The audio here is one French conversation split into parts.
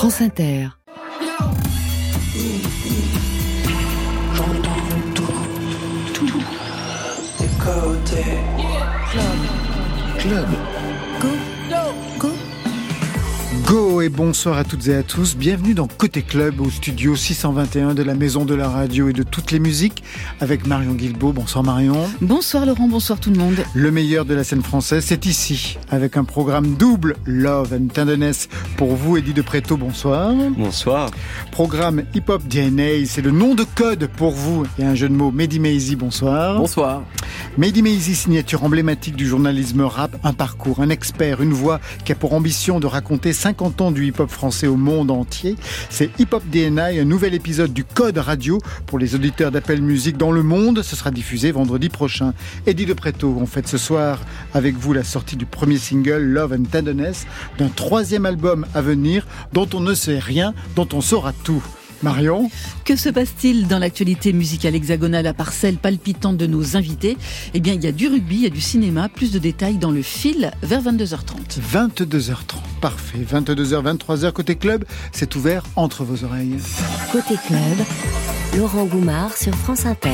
France Inter. J'entends tout, tout, des côtés. Club. Go. Go. Et bonsoir à toutes et à tous. Bienvenue dans Côté Club au studio 621 de la Maison de la Radio et de toutes les musiques avec Marion Guilbault. Bonsoir Marion. Bonsoir Laurent, bonsoir tout le monde. Le meilleur de la scène française, c'est ici avec un programme double Love and Tenderness pour vous, Eddie de Préto. Bonsoir. Bonsoir. Programme Hip Hop DNA, c'est le nom de code pour vous et un jeu de mots. Mehdi Maizy, bonsoir. Bonsoir. Mehdi signature emblématique du journalisme rap, un parcours, un expert, une voix qui a pour ambition de raconter 50 ans du hip-hop français au monde entier. C'est Hip Hop DNA, un nouvel épisode du Code Radio pour les auditeurs d'Appel Musique dans le monde. Ce sera diffusé vendredi prochain. Eddie De Preto, on fête ce soir avec vous la sortie du premier single Love and Tenderness d'un troisième album à venir dont on ne sait rien, dont on saura tout. Marion Que se passe-t-il dans l'actualité musicale hexagonale à parcelle palpitante de nos invités? Eh bien, il y a du rugby, il y a du cinéma, plus de détails dans le fil vers 22h30. 22h30, parfait. 22h, 23h, côté club, c'est ouvert entre vos oreilles. Côté club, Laurent Goumard sur France Inter.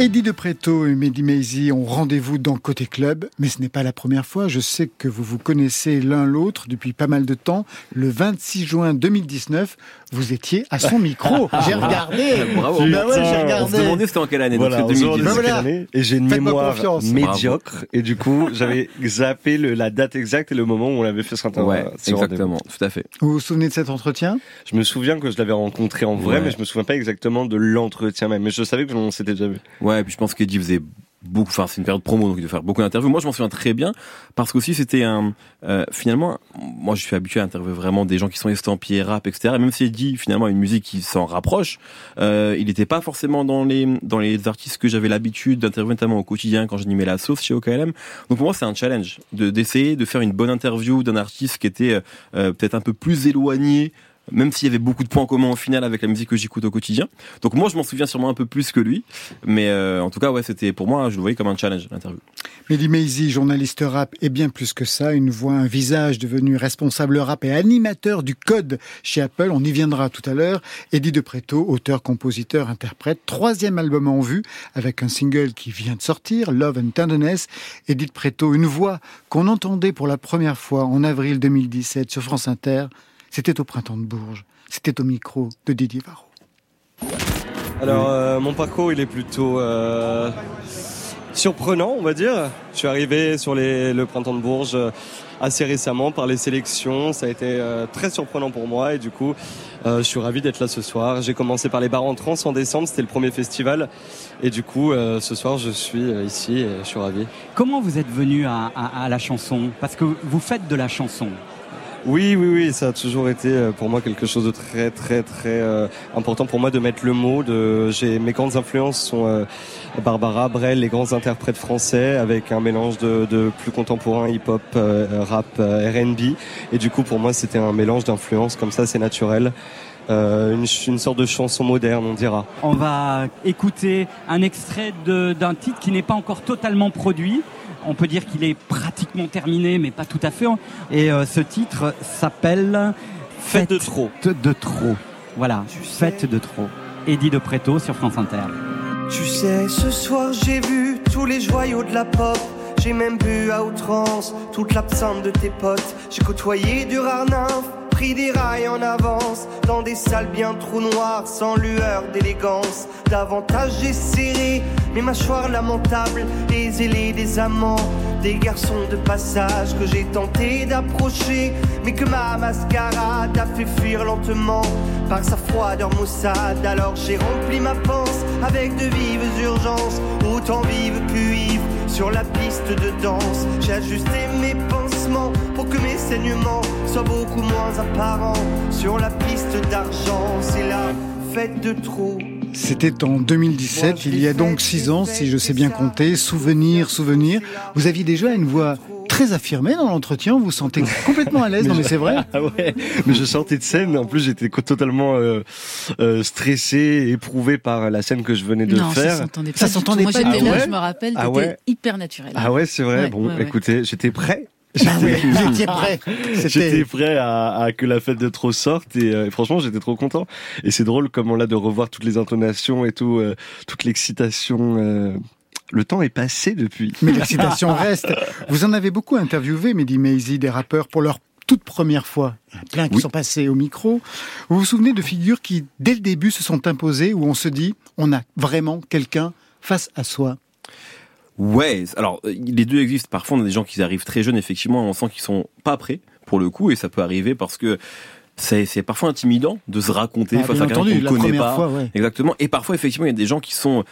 Eddie de Preto et Mehdi Maizy ont rendez-vous dans Côté Club, mais ce n'est pas la première fois. Je sais que vous vous connaissez l'un l'autre depuis pas mal de temps. Le 26 juin 2019, vous étiez à son micro. J'ai regardé. Bravo. Bah ouais, j'ai On se regardé. demandait c'était en quelle année. Voilà, donc on c'est se demandait 2010. Ben quelle voilà. année, et j'ai une mémoire médiocre et du coup j'avais zappé le- la date exacte et le moment où on l'avait fait sur Internet. Ouais, exactement, tout à fait. Vous vous souvenez de cet entretien? Je me souviens que je l'avais rencontré en vrai, Ouais. mais je me souviens pas exactement de l'entretien même. Mais je savais que on s'était déjà vu. Ouais, et puis je pense qu'Eddie faisait beaucoup, enfin c'est une période promo donc il devait faire beaucoup d'interviews. Moi je m'en souviens très bien parce qu'aussi c'était un, euh, finalement, moi je suis habitué à interviewer vraiment des gens qui sont estampillés rap etc. Et même si Eddie finalement une musique qui s'en rapproche, euh, il n'était pas forcément dans les dans les artistes que j'avais l'habitude d'interviewer notamment au quotidien quand j'animais la sauce chez OKLM. Donc pour moi c'est un challenge de d'essayer de faire une bonne interview d'un artiste qui était euh, peut-être un peu plus éloigné même s'il y avait beaucoup de points en commun au final avec la musique que j'écoute au quotidien. Donc moi, je m'en souviens sûrement un peu plus que lui, mais euh, en tout cas, ouais, c'était pour moi, je le voyais comme un challenge l'interview. Mehdi Maizy, journaliste rap, et bien plus que ça, une voix, un visage devenu responsable rap et animateur du code chez Apple. On y viendra tout à l'heure. Eddie de Preto, auteur, compositeur, interprète, troisième album en vue avec un single qui vient de sortir, Love and Tenderness. Eddie de Preto, une voix qu'on entendait pour la première fois en avril 2017 sur France Inter. C'était au printemps de Bourges. C'était au micro de Didier Varro. Alors euh, mon parcours il est plutôt euh, surprenant on va dire. Je suis arrivé sur les- le printemps de Bourges euh, assez récemment par les sélections. Ça a été euh, très surprenant pour moi et du coup euh, je suis ravi d'être là ce soir. J'ai commencé par les bars en trance en décembre, c'était le premier festival et du coup euh, ce soir je suis ici et je suis ravi. Comment vous êtes venu à, à- à la chanson? Parce que vous faites de la chanson. Oui, oui, oui, ça a toujours été euh, pour moi quelque chose de très, très, très euh, important pour moi de mettre le mot. De, j'ai mes grandes influences sont euh, Barbara, Brel, les grands interprètes français, avec un mélange de, de plus contemporain, hip-hop, euh, rap, euh, R&B. Et du coup, pour moi, c'était un mélange d'influences comme ça, c'est naturel. Euh, une, sorte de chanson moderne, on dira. On va écouter un extrait de- d'un titre qui n'est pas encore totalement produit. On peut dire qu'il est pratiquement terminé, mais pas tout à fait. Et euh, ce titre s'appelle Fête de trop. de trop. Voilà, Fête de trop. Eddie de Preto sur France Inter. Tu sais, ce soir j'ai vu tous les joyaux de la pop. J'ai même bu à outrance toute l'absinthe de tes potes. J'ai côtoyé du rare nymphe, pris des rails en avance. Dans des salles bien trop noires, sans lueur d'élégance. Davantage j'ai serré mes mâchoires lamentables, les ailés des amants. Des garçons de passage que j'ai tenté d'approcher, mais que ma mascarade a fait fuir lentement par sa froideur maussade. Alors j'ai rempli ma panse avec de vives urgences, autant vives que ivres sur la piste de danse. J'ai ajusté mes pour que mes saignements soient beaucoup moins apparents sur la piste d'argent. C'est la fête de trop. C'était en 2017, il y a donc six ans, si je sais bien compter. Souvenir, souvenir. Vous aviez déjà une voix très affirmée dans l'entretien, vous vous sentez complètement à l'aise, non mais c'est vrai Ah ouais, mais je sortais de scène. En plus, j'étais totalement euh, euh, stressé, éprouvé par la scène que je venais de non, ça faire. s'entendait pas. Ça s'entendait Moi pas j'étais là, je me rappelle, Ah ouais hyper naturel. Ah ouais, c'est vrai. Ouais, bon, ouais, ouais. écoutez, j'étais prêt. Bah oui, vous étiez prêt. J'étais prêt à, à que la fête de trop sorte et, euh, et franchement j'étais trop content. Et c'est drôle comment là de revoir toutes les intonations et tout, euh, toute l'excitation. euh, le temps est passé depuis. Mais l'excitation reste. Vous en avez beaucoup interviewé, Mehdi Maizi, des rappeurs pour leur toute première fois. Il y en a plein qui Oui. sont passés au micro. Vous vous souvenez de figures qui, dès le début, se sont imposées, où on se dit, on a vraiment quelqu'un face à soi? Ouais, alors euh, les deux existent. Parfois, on a des gens qui arrivent très jeunes, effectivement, on sent qu'ils sont pas prêts pour le coup, et ça peut arriver parce que c'est parfois intimidant de se raconter Ah, face à quelqu'un qu'on la connaît pas. fois, ouais. Exactement. Et parfois, effectivement, il y a des gens qui sont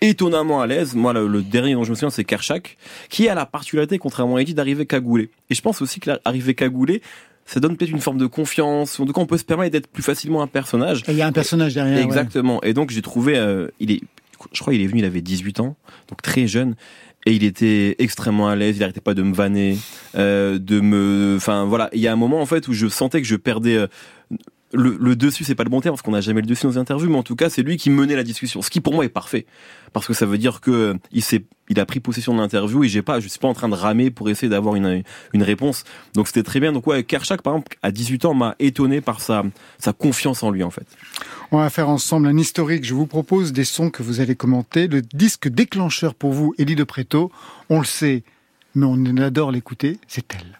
étonnamment à l'aise. Moi, le, le dernier dont je me souviens, c'est Kershak, qui a la particularité, contrairement à Eddie, d'arriver cagoulé. Et je pense aussi que l'arrivée cagoulé, ça donne peut-être une forme de confiance. En tout cas, on peut se permettre d'être plus facilement un personnage. Il y a un personnage derrière. ouais. Exactement. Et donc j'ai trouvé, euh, il est, je crois, il est venu, il avait 18 ans, donc très jeune. Et il était extrêmement à l'aise, il arrêtait pas de me vanner, euh, de me, enfin voilà. Il y a un moment en fait où je sentais que je perdais euh, le, le dessus, c'est pas le bon terme parce qu'on n'a jamais le dessus dans les interviews, mais en tout cas c'est lui qui menait la discussion, ce qui pour moi est parfait parce que ça veut dire que euh, il s'est, il a pris possession de l'interview et j'ai pas, je suis pas en train de ramer pour essayer d'avoir une une réponse. Donc c'était très bien. Donc ouais, Kershak par exemple à 18 ans m'a étonné par sa sa confiance en lui en fait. On va faire ensemble un historique. Je vous propose des sons que vous allez commenter. Le disque déclencheur pour vous, Elie de Préto, on le sait, mais on adore l'écouter, c'est elle.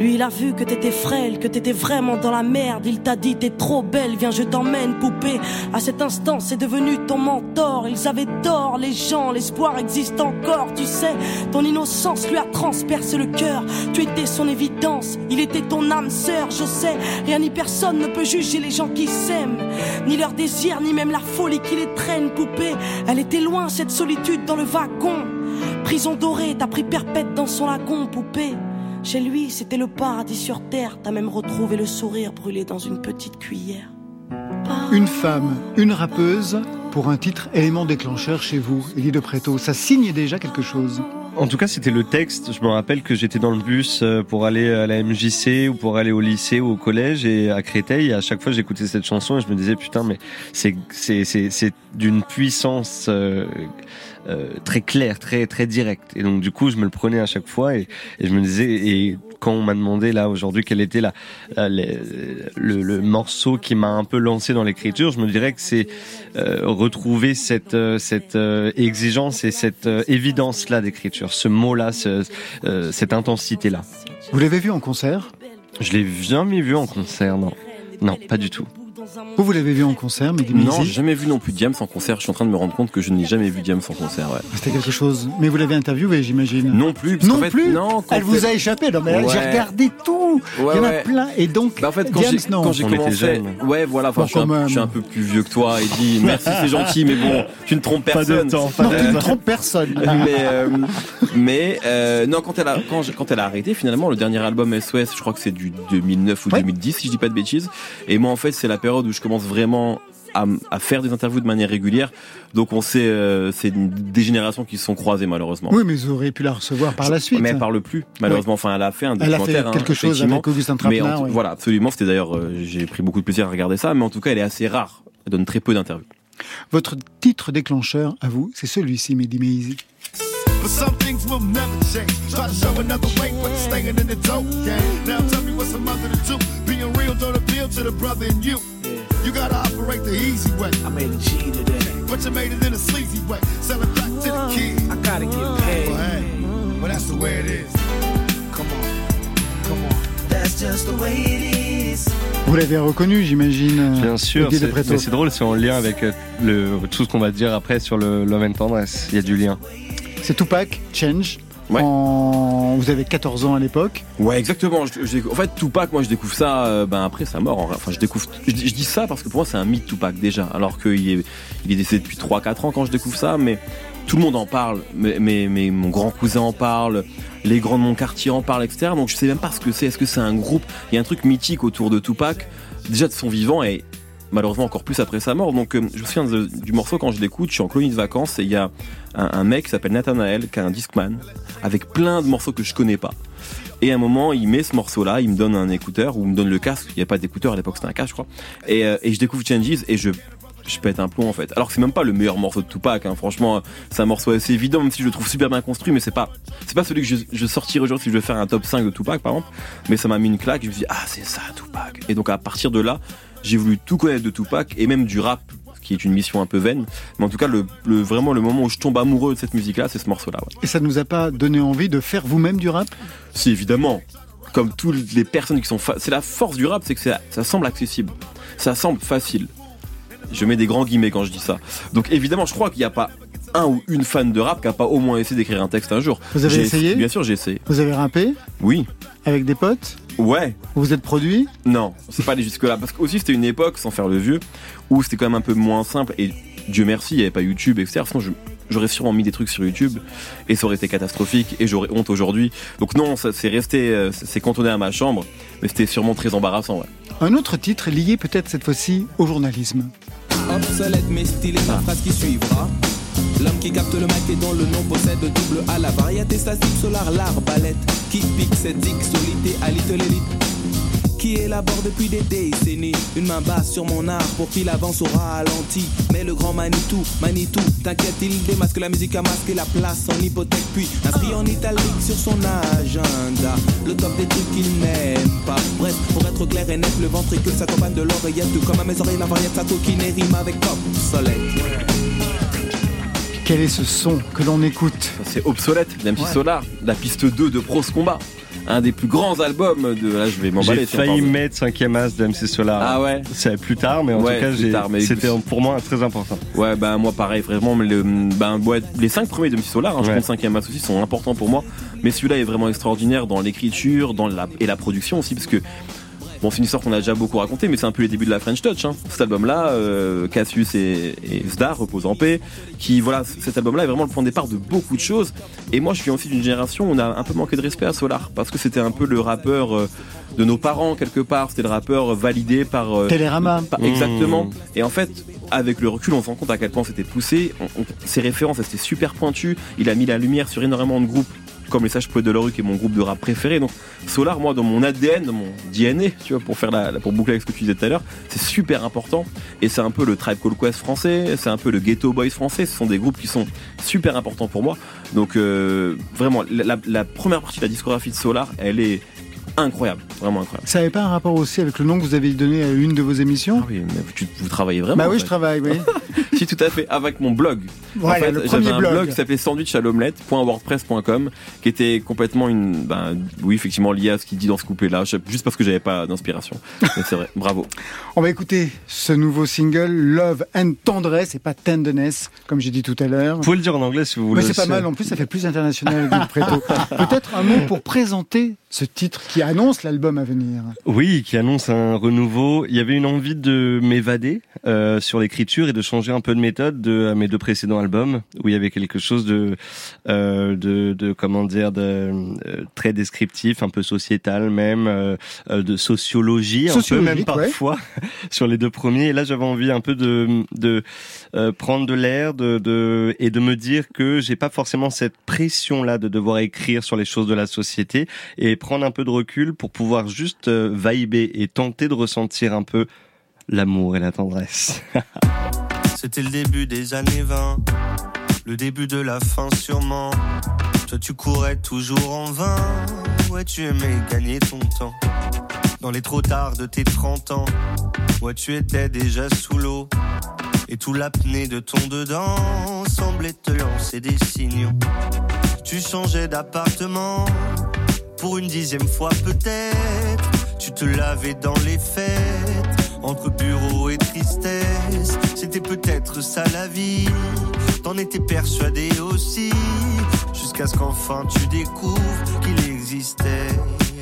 Lui, il a vu que t'étais frêle, que t'étais vraiment dans la merde. Il t'a dit t'es trop belle, viens je t'emmène poupée. À cet instant, c'est devenu ton mentor. Ils avaient tort, les gens, l'espoir existe encore. Tu sais, ton innocence lui a transpercé le cœur. Tu étais son évidence, il était ton âme sœur. Je sais, rien ni personne ne peut juger les gens qui s'aiment, ni leur désir, ni même la folie qui les traîne. Poupée, elle était loin cette solitude dans le wagon. Prison dorée, t'as pris perpète dans son lagon, poupée. Chez lui, c'était le paradis sur terre. T'as même retrouvé le sourire brûlé dans une petite cuillère. Une femme, une rappeuse, pour un titre élément déclencheur chez vous, Elie de Préto. Ça signe déjà quelque chose. En tout cas, c'était le texte. Je me rappelle que j'étais dans le bus euh, pour aller à la MJC ou pour aller au lycée ou au collège et à Créteil. Et à chaque fois, j'écoutais cette chanson et je me disais putain, mais c'est c'est c'est d'une puissance euh, euh, très claire, très très directe. Et donc du coup, je me le prenais à chaque fois et, je me disais et quand on m'a demandé là aujourd'hui quel était la, le, le morceau qui m'a un peu lancé dans l'écriture, je me dirais que c'est euh, retrouver cette euh, cette euh, exigence et cette évidence là d'écriture, ce mot là, euh, cette intensité là. Vous l'avez vu en concert? Je l'ai jamais vu en concert, non, non, pas du tout. Vous, vous l'avez vu en concert, Mehdi Non, j'ai jamais vu non plus Diams en concert. Je suis en train de me rendre compte que je n'ai jamais vu Diams en concert. Ouais. C'était quelque chose. Mais vous l'avez interviewé, j'imagine. Non plus. parce Non fait, plus Non. Elle vous a échappé. Non, mais Ouais. j'ai regardé tout. Ouais, Il y en a ouais. plein. Et donc, Bah en fait, quand Diams, j'ai non. quand j'ai commencé, jeunes. ouais, voilà. Enfin, Bon, je, suis un, quand même. je suis un peu plus vieux que toi, et dis merci, c'est gentil, mais bon, tu ne trompes personne. non, tu ne trompes personne. mais euh, mais euh, non quand elle a quand, j'ai- quand elle a arrêté finalement le dernier album SOS je crois que c'est du 2009 ou Ouais. 2010 si je dis pas de bêtises et moi en fait c'est la période où je commence vraiment à, faire des interviews de manière régulière donc on sait euh, c'est des générations qui se sont croisées malheureusement Oui, mais vous auriez pu la recevoir par la suite. mais elle parle plus malheureusement enfin elle a fait un Elle a fait documentaire hein, quelque chose effectivement. avec Augustin mais Trapenard. en tout- oui. voilà absolument c'était d'ailleurs euh, j'ai pris beaucoup de plaisir à regarder ça mais en tout cas elle est assez rare elle donne très peu d'interviews Votre titre déclencheur, à vous, c'est celui-ci, Mehdi Maizi. But some things will never change. Try to show another way, but it's staying in the dope game. Now tell me what's a mother to do? Being real don't appeal to the brother in you. You gotta operate the easy way. I made a G today. But you made it in a sleazy way. Sell it back to the kid. I gotta get Well, paid. hey, well, that's the way it is. Come on, come on. That's just the way it is. Vous l'avez reconnu, j'imagine. Bien sûr, mais c'est drôle, c'est en lien avec euh, le, tout ce qu'on va dire après sur le Love and Tendresse. Il y a du lien. C'est Tupac, Change. Ouais. En... Vous avez 14 ans à l'époque. Ouais, exactement. Je- je- en fait, Tupac, moi, je découvre ça euh, ben, après sa mort. vrai. Enfin, je découvre. Je, dis- je dis ça parce que pour moi, c'est un mythe Tupac déjà. Alors qu'il est, il est décédé depuis 3-4 ans quand je découvre ça, mais tout le monde en parle. Mais, mais, mais mon grand cousin en parle, les grands de mon quartier en parlent, etc. Donc je sais même pas ce que c'est. Est-ce que c'est un groupe? Il y a un truc mythique autour de Tupac, déjà de son vivant et malheureusement encore plus après sa mort. Donc euh, je me souviens de- du morceau quand je l'écoute, je suis en colonie de vacances et il y a un, un mec qui s'appelle Nathanael, qui est un discman, avec plein de morceaux que je connais pas. Et à un moment, il met ce morceau-là, il me donne un écouteur ou il me donne le casque. Il n'y a pas d'écouteur à l'époque, c'était un casque, je crois. Et, euh, et je découvre Changes et je je pète un plomb en fait. Alors que c'est même pas le meilleur morceau de Tupac, hein. franchement, c'est un morceau assez évident, même si je le trouve super bien construit, mais c'est pas, c'est pas celui que je, je sortirai aujourd'hui si je veux faire un top 5 de Tupac par exemple, mais ça m'a mis une claque, je me suis dit, ah c'est ça Tupac. Et donc à partir de là, j'ai voulu tout connaître de Tupac et même du rap qui est une mission un peu vaine. Mais en tout cas, le, vraiment le moment où je tombe amoureux de cette musique-là, c'est ce morceau-là. Et ça ne nous a pas donné envie de faire vous-même du rap? Si, évidemment. Comme toutes les personnes qui sont... C'est la force du rap, c'est que ça semble accessible. Ça semble facile. Je mets des grands guillemets quand je dis ça. Donc évidemment, je crois qu'il n'y a pas un ou une fan de rap qui n'a pas au moins essayé d'écrire un texte un jour. Vous avez essayé? Bien sûr, j'ai essayé. Vous avez rappé? Oui. Avec des potes? Ouais. Vous êtes produit Non, c'est pas allé jusque-là. Parce que aussi, c'était une époque, sans faire le vieux, où c'était quand même un peu moins simple. Et Dieu merci, il n'y avait pas YouTube, etc. Sinon, j'aurais sûrement mis des trucs sur YouTube et ça aurait été catastrophique et j'aurais honte aujourd'hui. Donc non, ça c'est resté, euh, c'est cantonné à ma chambre, mais c'était sûrement très embarrassant. Ouais. Un autre titre lié peut-être cette fois-ci au journalisme. Obsolète mais stylé, la phrase qui suivra. L'homme qui capte le maquet dont le nom possède double à la variété statique solar, l'arbalète qui pique cette solité à l'élite qui élabore depuis des décennies une main basse sur mon art pour qu'il avance au ralenti. Mais le grand Manitou, Manitou, t'inquiète, il démasque la musique à masquer la place en hypothèque, puis inscrit en italique sur son agenda. Le top des trucs qu'il n'aime pas. Bref, pour être clair et net, le ventricule s'accompagne de l'oreillette, comme à mes oreilles la variette, sa coquine rime avec soleil. Quel est ce son que l'on écoute C'est obsolète, même si Solar, la piste 2 de Pros Combat un des plus grands albums de. Là, je vais m'emballer. J'ai failli mettre 5 As de MC Solar. Ah ouais C'est plus tard, mais en tout cas, c'était pour moi très important. Ouais, bah moi pareil, vraiment. Le, bah, les 5 premiers de MC Solar, hein, je pense 5 As aussi, sont importants pour moi. Mais celui-là est vraiment extraordinaire dans l'écriture dans la, et la production aussi, parce que Bon, c'est une histoire qu'on a déjà beaucoup raconté, mais c'est un peu les débuts de la French Touch. Hein. Cet album-là, euh, Cassius et, et Zdar, repose en paix, qui, voilà, cet album-là est vraiment le point de départ de beaucoup de choses. Et moi, je suis aussi d'une génération où on a un peu manqué de respect à Solar, parce que c'était un peu le rappeur euh, de nos parents, quelque part. C'était le rappeur validé par... Euh, Télérama. exactement. Mmh. Et en fait, avec le recul, on se rend compte à quel point c'était poussé. ses références, elles étaient super pointues. Il a mis la lumière sur énormément de groupes comme les Sages Poètes de la qui est mon groupe de rap préféré. Donc Solar, moi, dans mon ADN, dans mon DNA, tu vois, pour faire la, pour boucler avec ce que tu disais tout à l'heure, c'est super important. Et c'est un peu le Tribe Called Quest français, c'est un peu le Ghetto Boys français. Ce sont des groupes qui sont super importants pour moi. Donc euh, vraiment, la, première partie de la discographie de Solar, elle est incroyable, vraiment incroyable. Ça n'avait pas un rapport aussi avec le nom que vous avez donné à une de vos émissions? Ah Oui, mais vous, travaillez vraiment Bah oui, je travaille, oui. si, tout à fait, avec mon blog. Voilà, en fait, j'avais un blog, qui s'appelait sandwich à l'omelette.wordpress.com qui était complètement une, ben, oui, effectivement lié à ce qu'il dit dans ce couplet-là, juste parce que j'avais pas d'inspiration. Mais c'est vrai, bravo. On va écouter ce nouveau single, Love and Tendresse, et pas Tenderness, comme j'ai dit tout à l'heure. Vous pouvez le dire en anglais si vous voulez. Mais c'est pas mal, en plus ça fait plus international Peut-être un mot pour présenter ce titre qui annonce l'album à venir. Oui, qui annonce un renouveau. Il y avait une envie de m'évader euh, sur l'écriture et de changer un peu de méthode de mes deux précédents albums, où il y avait quelque chose de, euh, de, de, comment dire, de euh, très descriptif, un peu sociétal même, euh, euh, de sociologie, un peu même parfois sur les deux premiers. Et là, j'avais envie un peu de, de prendre de l'air, de, de et de me dire que j'ai pas forcément cette pression là de devoir écrire sur les choses de la société et prendre un peu de recul pour pouvoir juste euh, vibrer et tenter de ressentir un peu l'amour et la tendresse. C'était le début des années 20, le début de la fin sûrement. Toi tu courais toujours en vain, ouais tu aimais gagner ton temps. Dans les trop tard de tes 30 ans, ouais tu étais déjà sous l'eau. Et tout l'apnée de ton dedans semblait te lancer des signaux. Tu changeais d'appartement, pour une dixième fois peut-être. Tu te lavais dans les fêtes, entre bureau et tristesse. C'était peut-être ça la vie, t'en étais persuadé aussi. Jusqu'à ce qu'enfin tu découvres qu'il existait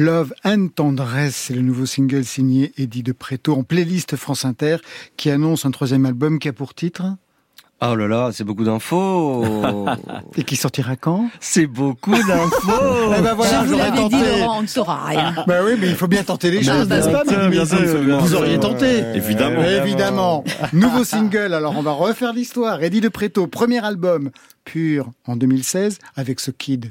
Love and Tendresse, c'est le nouveau single signé Eddie de Préto en playlist France Inter qui annonce un troisième album qui a pour titre Oh là là, c'est beaucoup d'infos. et qui sortira quand? C'est beaucoup d'infos. Eh ben voilà, Je vous l'avais dit. Laurent, on ne saura rien. Bah oui, mais il faut bien tenter les Ah, choses, bah n'est-ce oui. pas, Bien mesdames, sûr, messieurs bien Vous auriez tenté. Évidemment. Évidemment. Nouveau single, alors on va refaire l'histoire. Eddie de Préto, premier album, pur, en 2016, avec ce kid.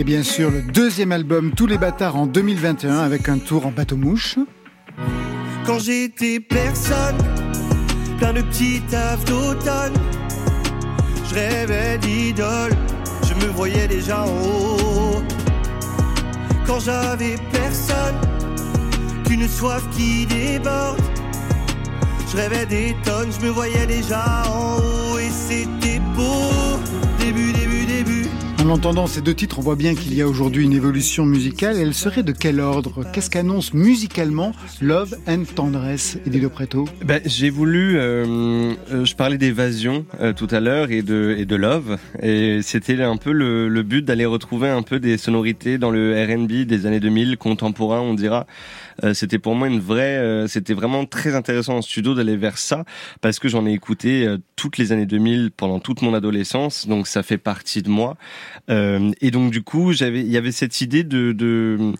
Et bien sûr, le deuxième album, Tous les bâtards, en 2021, avec un tour en bateau-mouche. Quand j'étais personne, plein de petits tafs d'automne, je rêvais d'idole, je me voyais déjà en haut. Quand j'avais personne, qu'une soif qui déborde, je rêvais des tonnes, je me voyais déjà en haut et c'était beau. En entendant ces deux titres, on voit bien qu'il y a aujourd'hui une évolution musicale. Elle serait de quel ordre? Qu'est-ce qu'annonce musicalement Love and Tendresse, Eddie de Préto Ben, j'ai voulu. euh, euh, je parlais d'évasion euh, tout à l'heure et de love et c'était un peu le, le but d'aller retrouver un peu des sonorités dans le R&B des années 2000 contemporain, on dira. Euh, c'était pour moi une vraie. euh, c'était vraiment très intéressant en studio d'aller vers ça parce que j'en ai écouté euh, toutes les années 2000 pendant toute mon adolescence, donc ça fait partie de moi. Et donc du coup, j'avais, il y avait cette idée de, de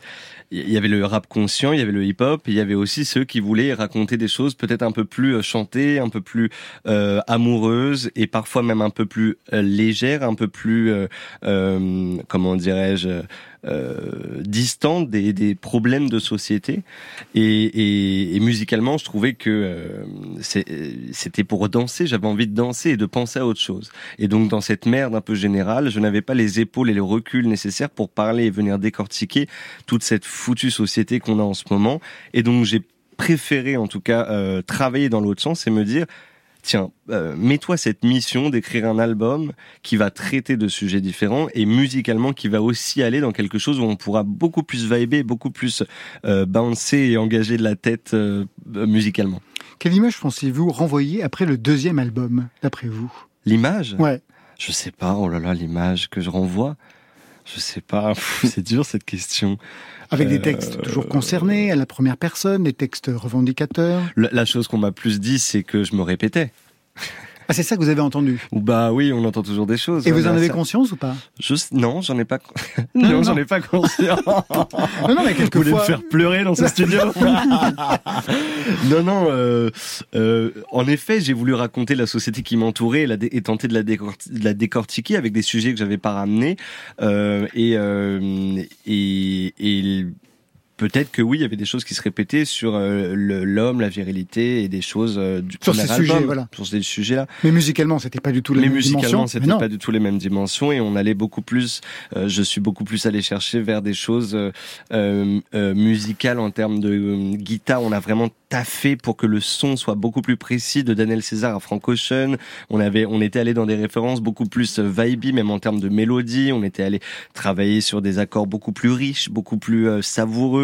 il y avait le rap conscient, il y avait le hip-hop, il y avait aussi ceux qui voulaient raconter des choses peut-être un peu plus euh, chantées, un peu plus euh, amoureuses et parfois même un peu plus euh, légères, un peu plus euh, euh, comment dirais-je euh, distantes des, des problèmes de société. Et, et, et musicalement, je trouvais que euh, c'était pour danser. J'avais envie de danser et de penser à autre chose. Et donc dans cette merde un peu générale, je n'avais pas les épaules et le recul nécessaires pour parler et venir décortiquer toute cette foutue société qu'on a en ce moment. Et donc j'ai préféré en tout cas euh, travailler dans l'autre sens et me dire tiens, euh, mets-toi cette mission d'écrire un album qui va traiter de sujets différents et musicalement qui va aussi aller dans quelque chose où on pourra beaucoup plus vibrer, beaucoup plus euh, bouncer et engager de la tête euh, musicalement. Quelle image pensez-vous renvoyer après le deuxième album, d'après vous? L'image? Ouais. Je sais pas, oh là là, l'image que je renvoie. Je sais pas, c'est dur cette question. Avec des Euh, textes toujours concernés, à la première personne, des textes revendicateurs. La, la chose qu'on m'a plus dit, c'est que je me répétais. Ah, c'est ça que vous avez entendu Bah oui, on entend toujours des choses. Et vous en avez ça- conscience ou pas Juste, non, j'en ai pas. Non, non, non. j'en ai pas conscience. Non, non, mais Vous voulez me quelquefois. faire pleurer dans ce studio Non, non. euh, euh, en effet, j'ai voulu raconter la société qui m'entourait et, et tenter de la, de la décortiquer avec des sujets que j'avais pas ramenés. Euh, et, euh, et, et peut-être que oui, il y avait des choses qui se répétaient sur euh, l'homme, la virilité et des choses euh, du Sur premier ces album, sujets, voilà. Sur ces sujets-là. Mais musicalement, c'était pas du tout la Mais même musicalement, dimension. c'était Mais pas du tout les mêmes dimensions et on allait beaucoup plus. euh, je suis beaucoup plus allé chercher vers des choses euh, musicales en termes de guitare. On a vraiment taffé pour que le son soit beaucoup plus précis de Daniel César à Frank Ocean. On avait, on était allé dans des références beaucoup plus vibey, même en termes de mélodie. On était allé travailler sur des accords beaucoup plus riches, beaucoup plus euh,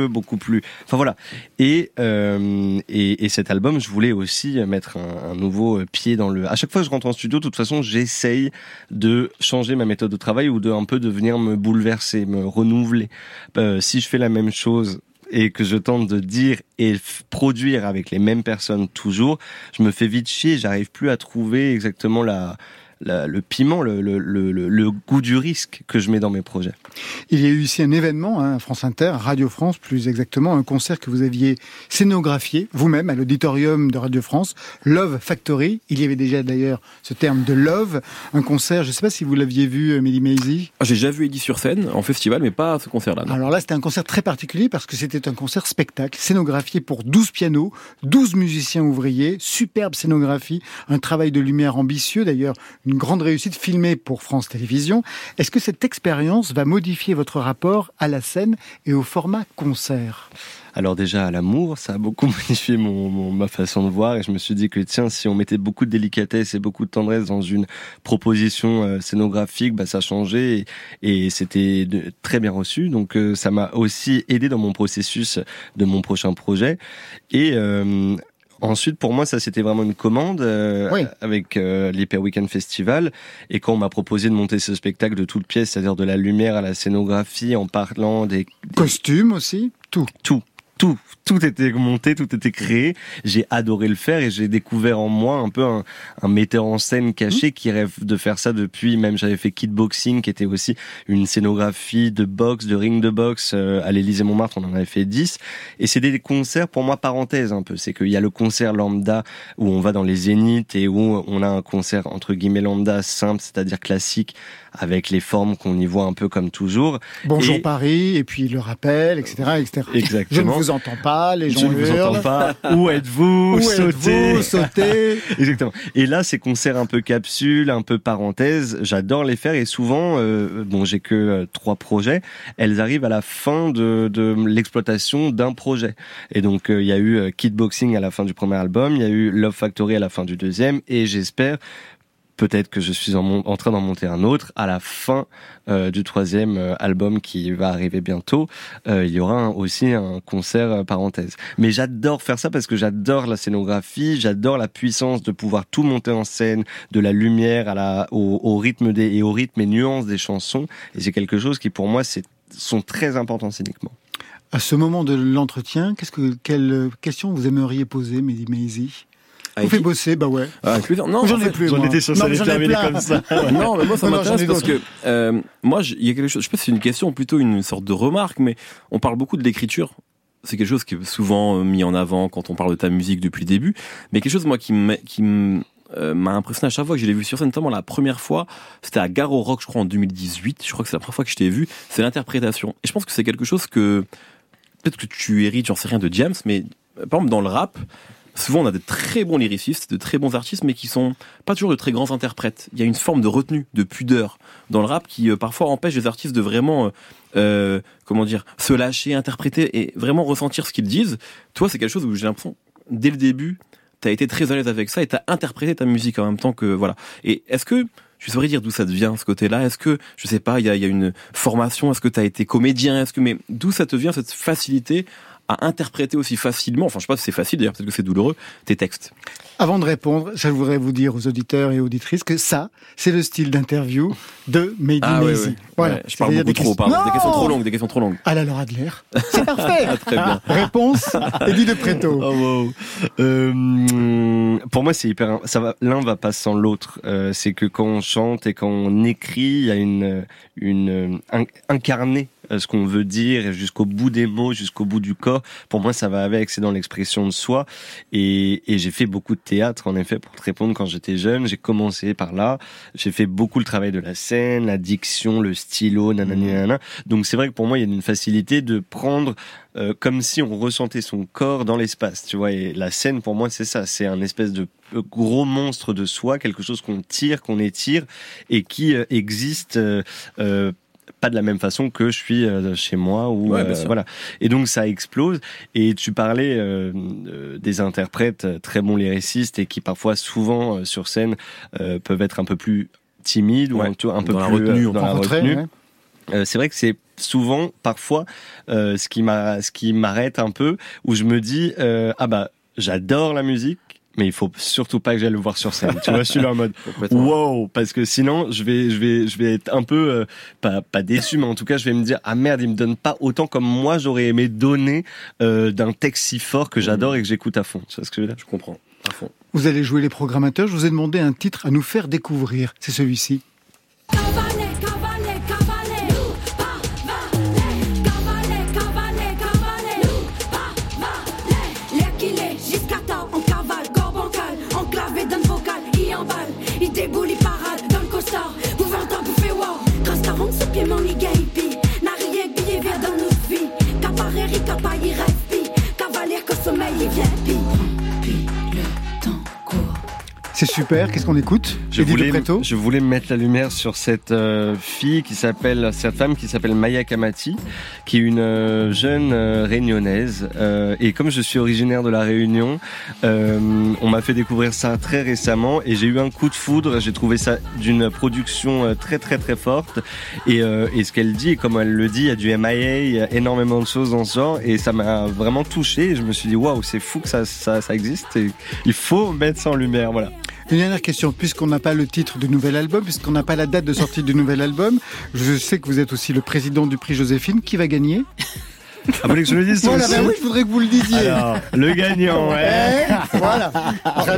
beaucoup plus. Enfin voilà. Et, euh, et et cet album, je voulais aussi mettre un, nouveau pied dans le. À chaque fois que je rentre en studio, de toute façon, j'essaye de changer ma méthode de travail ou de un peu de venir me bouleverser, me renouveler. Euh, si je fais la même chose et que je tente de dire et produire avec les mêmes personnes toujours, je me fais vite chier. J'arrive plus à trouver exactement la, la- le piment, le, le, le, le- le goût du risque que je mets dans mes projets. Il y a eu ici un événement, hein, à France Inter, Radio France plus exactement, un concert que vous aviez scénographié vous-même à l'auditorium de Radio France, Love Factory. Il y avait déjà d'ailleurs ce terme de love, un concert, je ne sais pas si vous l'aviez vu, Melly Maisy. Ah, J'ai déjà vu Eddie sur scène en festival, mais pas à ce concert-là. Alors là, c'était un concert très particulier parce que c'était un concert spectacle, scénographié pour 12 pianos, 12 musiciens ouvriers, superbe scénographie, un travail de lumière ambitieux, d'ailleurs une grande réussite filmée pour France Télévisions. Est-ce que cette expérience va modifier votre rapport à la scène et au format concert? Alors déjà à l'amour, ça a beaucoup modifié mon, mon- ma façon de voir et je me suis dit que tiens, si on mettait beaucoup de délicatesse et beaucoup de tendresse dans une proposition euh, scénographique, bah ça changeait et, et c'était très bien reçu. Donc euh, ça m'a aussi aidé dans mon processus de mon prochain projet et euh, Ensuite, pour moi, ça c'était vraiment une commande euh, Oui. avec euh, l'Hyper Weekend Festival. Et quand on m'a proposé de monter ce spectacle de toutes pièces, c'est-à-dire de la lumière à la scénographie, en parlant des, Costume aussi Tout. tout, tout, tout était monté, tout était créé. J'ai adoré le faire et j'ai découvert en moi un peu un, un metteur en scène caché qui rêve de faire ça depuis. Même j'avais fait Kidboxing, qui était aussi une scénographie de boxe, de ring de boxe euh, à l'Élysée Montmartre. On en avait fait 10 et c'est des concerts pour moi parenthèse un peu. C'est qu'il y a le concert lambda où on va dans les zéniths et où on a un concert entre guillemets lambda simple, c'est-à-dire classique avec les formes qu'on y voit un peu comme toujours. Bonjour Et- Paris, et puis le rappel, etc. etc. Exactement. Vous entends pas, les gens Je ne vous pas. Où êtes-vous Sautez. Sautez. Exactement. Et là, ces concerts un peu capsules, un peu parenthèses, j'adore les faire et souvent, euh, bon, j'ai que euh, trois projets, elles arrivent à la fin de, de l'exploitation d'un projet. Et donc, euh, il y a eu euh, Kidboxing à la fin du premier album, il y a eu Love Factory à la fin du deuxième, et j'espère peut-être que je suis en, train d'en monter un autre à la fin euh, du troisième euh, album qui va arriver bientôt. euh, il y aura aussi un concert parenthèse. Mais j'adore faire ça parce que j'adore la scénographie, j'adore la puissance de pouvoir tout monter en scène, de la lumière au, rythme des, et au rythme et nuances des chansons. Et c'est quelque chose qui pour moi c'est, sont très importants scéniquement. À ce moment de l'entretien, qu'est-ce que quelle question vous aimeriez poser, Mehdi Maizy? Vous Avec fait bosser, bah ouais. Ah. Non, J'en en ai plus. j'en étais sûr, ça allait terminer comme ça. non, mais moi ça m'intéresse parce que euh, moi il y a quelque chose. Je sais pas si c'est une question ou plutôt une sorte de remarque, mais on parle beaucoup de l'écriture. C'est quelque chose qui est souvent euh, mis en avant quand on parle de ta musique depuis le début. Mais quelque chose moi qui m'a- euh, m'a impressionné à chaque fois que je l'ai vu sur scène, notamment la première fois, c'était à Garo Rock, je crois en 2018. Je crois que c'est la première fois que je t'ai vu. C'est l'interprétation. Et je pense que c'est quelque chose que peut-être que tu hérites, j'en sais rien de James, mais par exemple dans le rap, souvent on a de très bons lyricistes, de très bons artistes, mais qui sont pas toujours de très grands interprètes. Il y a une forme de retenue, de pudeur dans le rap qui euh, parfois empêche les artistes de vraiment, euh, euh, comment dire, se lâcher, interpréter et vraiment ressentir ce qu'ils disent. Toi, c'est quelque chose où j'ai l'impression, dès le début, t'as été très à l'aise avec ça et t'as interprété ta musique en même temps que voilà. Et est-ce que tu saurais dire d'où ça te vient ce côté-là? Est-ce que je sais pas, il y a, y a une formation? Est-ce que t'as été comédien? Est-ce que mais d'où ça te vient cette facilité à interpréter aussi facilement, enfin je sais pas si c'est facile d'ailleurs, peut-être que c'est douloureux, tes textes. Avant de répondre, je voudrais vous dire aux auditeurs et auditrices que ça, c'est le style d'interview de Mehdi Ah ouais, Maizi. ouais. Voilà. Ouais, je parle beaucoup des trop, questions- pardon. Des questions trop longues, des questions trop longues. À la Laura Adler. C'est parfait. Très bien. Réponse, Eddie de Preto. Oh, wow. Euh, pour moi, c'est hyper. Ça va. L'un va pas sans l'autre. Euh, c'est que quand on chante et quand on écrit, il y a une une un- incarner euh, ce qu'on veut dire jusqu'au bout des mots, jusqu'au bout du corps. Pour moi, ça va avec. C'est dans l'expression de soi. Et, et j'ai fait beaucoup de théâtre, en effet, pour te répondre. Quand j'étais jeune, j'ai commencé par là. J'ai fait beaucoup le travail de la scène, la diction, le stylo, nanani, nanana. Donc c'est vrai que pour moi, il y a une facilité de prendre euh, comme si on ressentait son corps dans l'espace, tu vois. Et la scène, pour moi, c'est ça. C'est un espèce de euh, gros monstre de soi, quelque chose qu'on tire, qu'on étire, et qui euh, existe. euh, euh, pas de la même façon que je suis euh, chez moi ou Ouais, euh, voilà. Et donc ça explose. Et tu parlais euh, des interprètes très bons lyricistes et qui parfois souvent sur scène euh, peuvent être un peu plus timides ou Ouais, un, peu- un peu dans la plus retenue, dans en la retrait, retenue. ouais. euh, c'est vrai que c'est souvent, parfois, euh, ce qui m'a, ce qui m'arrête un peu, où je me dis, euh, ah bah, j'adore la musique, mais il faut surtout pas que j'aille le voir sur scène. tu vois, je suis là en mode, wow, parce que sinon, je vais, je vais, je vais être un peu, euh, pas, pas déçu, mais en tout cas, je vais me dire, ah merde, il me donne pas autant comme moi j'aurais aimé donner euh, d'un texte si fort que j'adore et que j'écoute à fond. Tu vois ce que je veux dire? Je comprends. À fond. Vous allez jouer les programmateurs. Je vous ai demandé un titre à nous faire découvrir. C'est celui-ci. Capa, il rêve pi. Cavalier que sommeil, il vient C'est super. Qu'est-ce qu'on écoute? Je Eddie voulais, je voulais mettre la lumière sur cette euh, fille qui s'appelle, cette femme qui s'appelle Maya Kamati, qui est une euh, jeune euh, réunionnaise. Et comme je suis originaire de la Réunion, on m'a fait découvrir ça très récemment et j'ai eu un coup de foudre. J'ai trouvé ça d'une production très très très forte. Et, et ce qu'elle dit, et comme elle le dit, il y a du MIA, il y a énormément de choses dans ce genre et ça m'a vraiment touché. Et je me suis dit waouh, c'est fou que ça, ça, ça existe. Et il faut mettre ça en lumière. Voilà. Une dernière question, puisqu'on n'a pas le titre du nouvel album, puisqu'on n'a pas la date de sortie du nouvel album, je sais que vous êtes aussi le président du prix Joséphine. Qui va gagner? Ah, vous voulez que je le dise ça Voilà, aussi ben oui, je voudrais que vous le disiez. Alors, le gagnant, ouais. Voilà.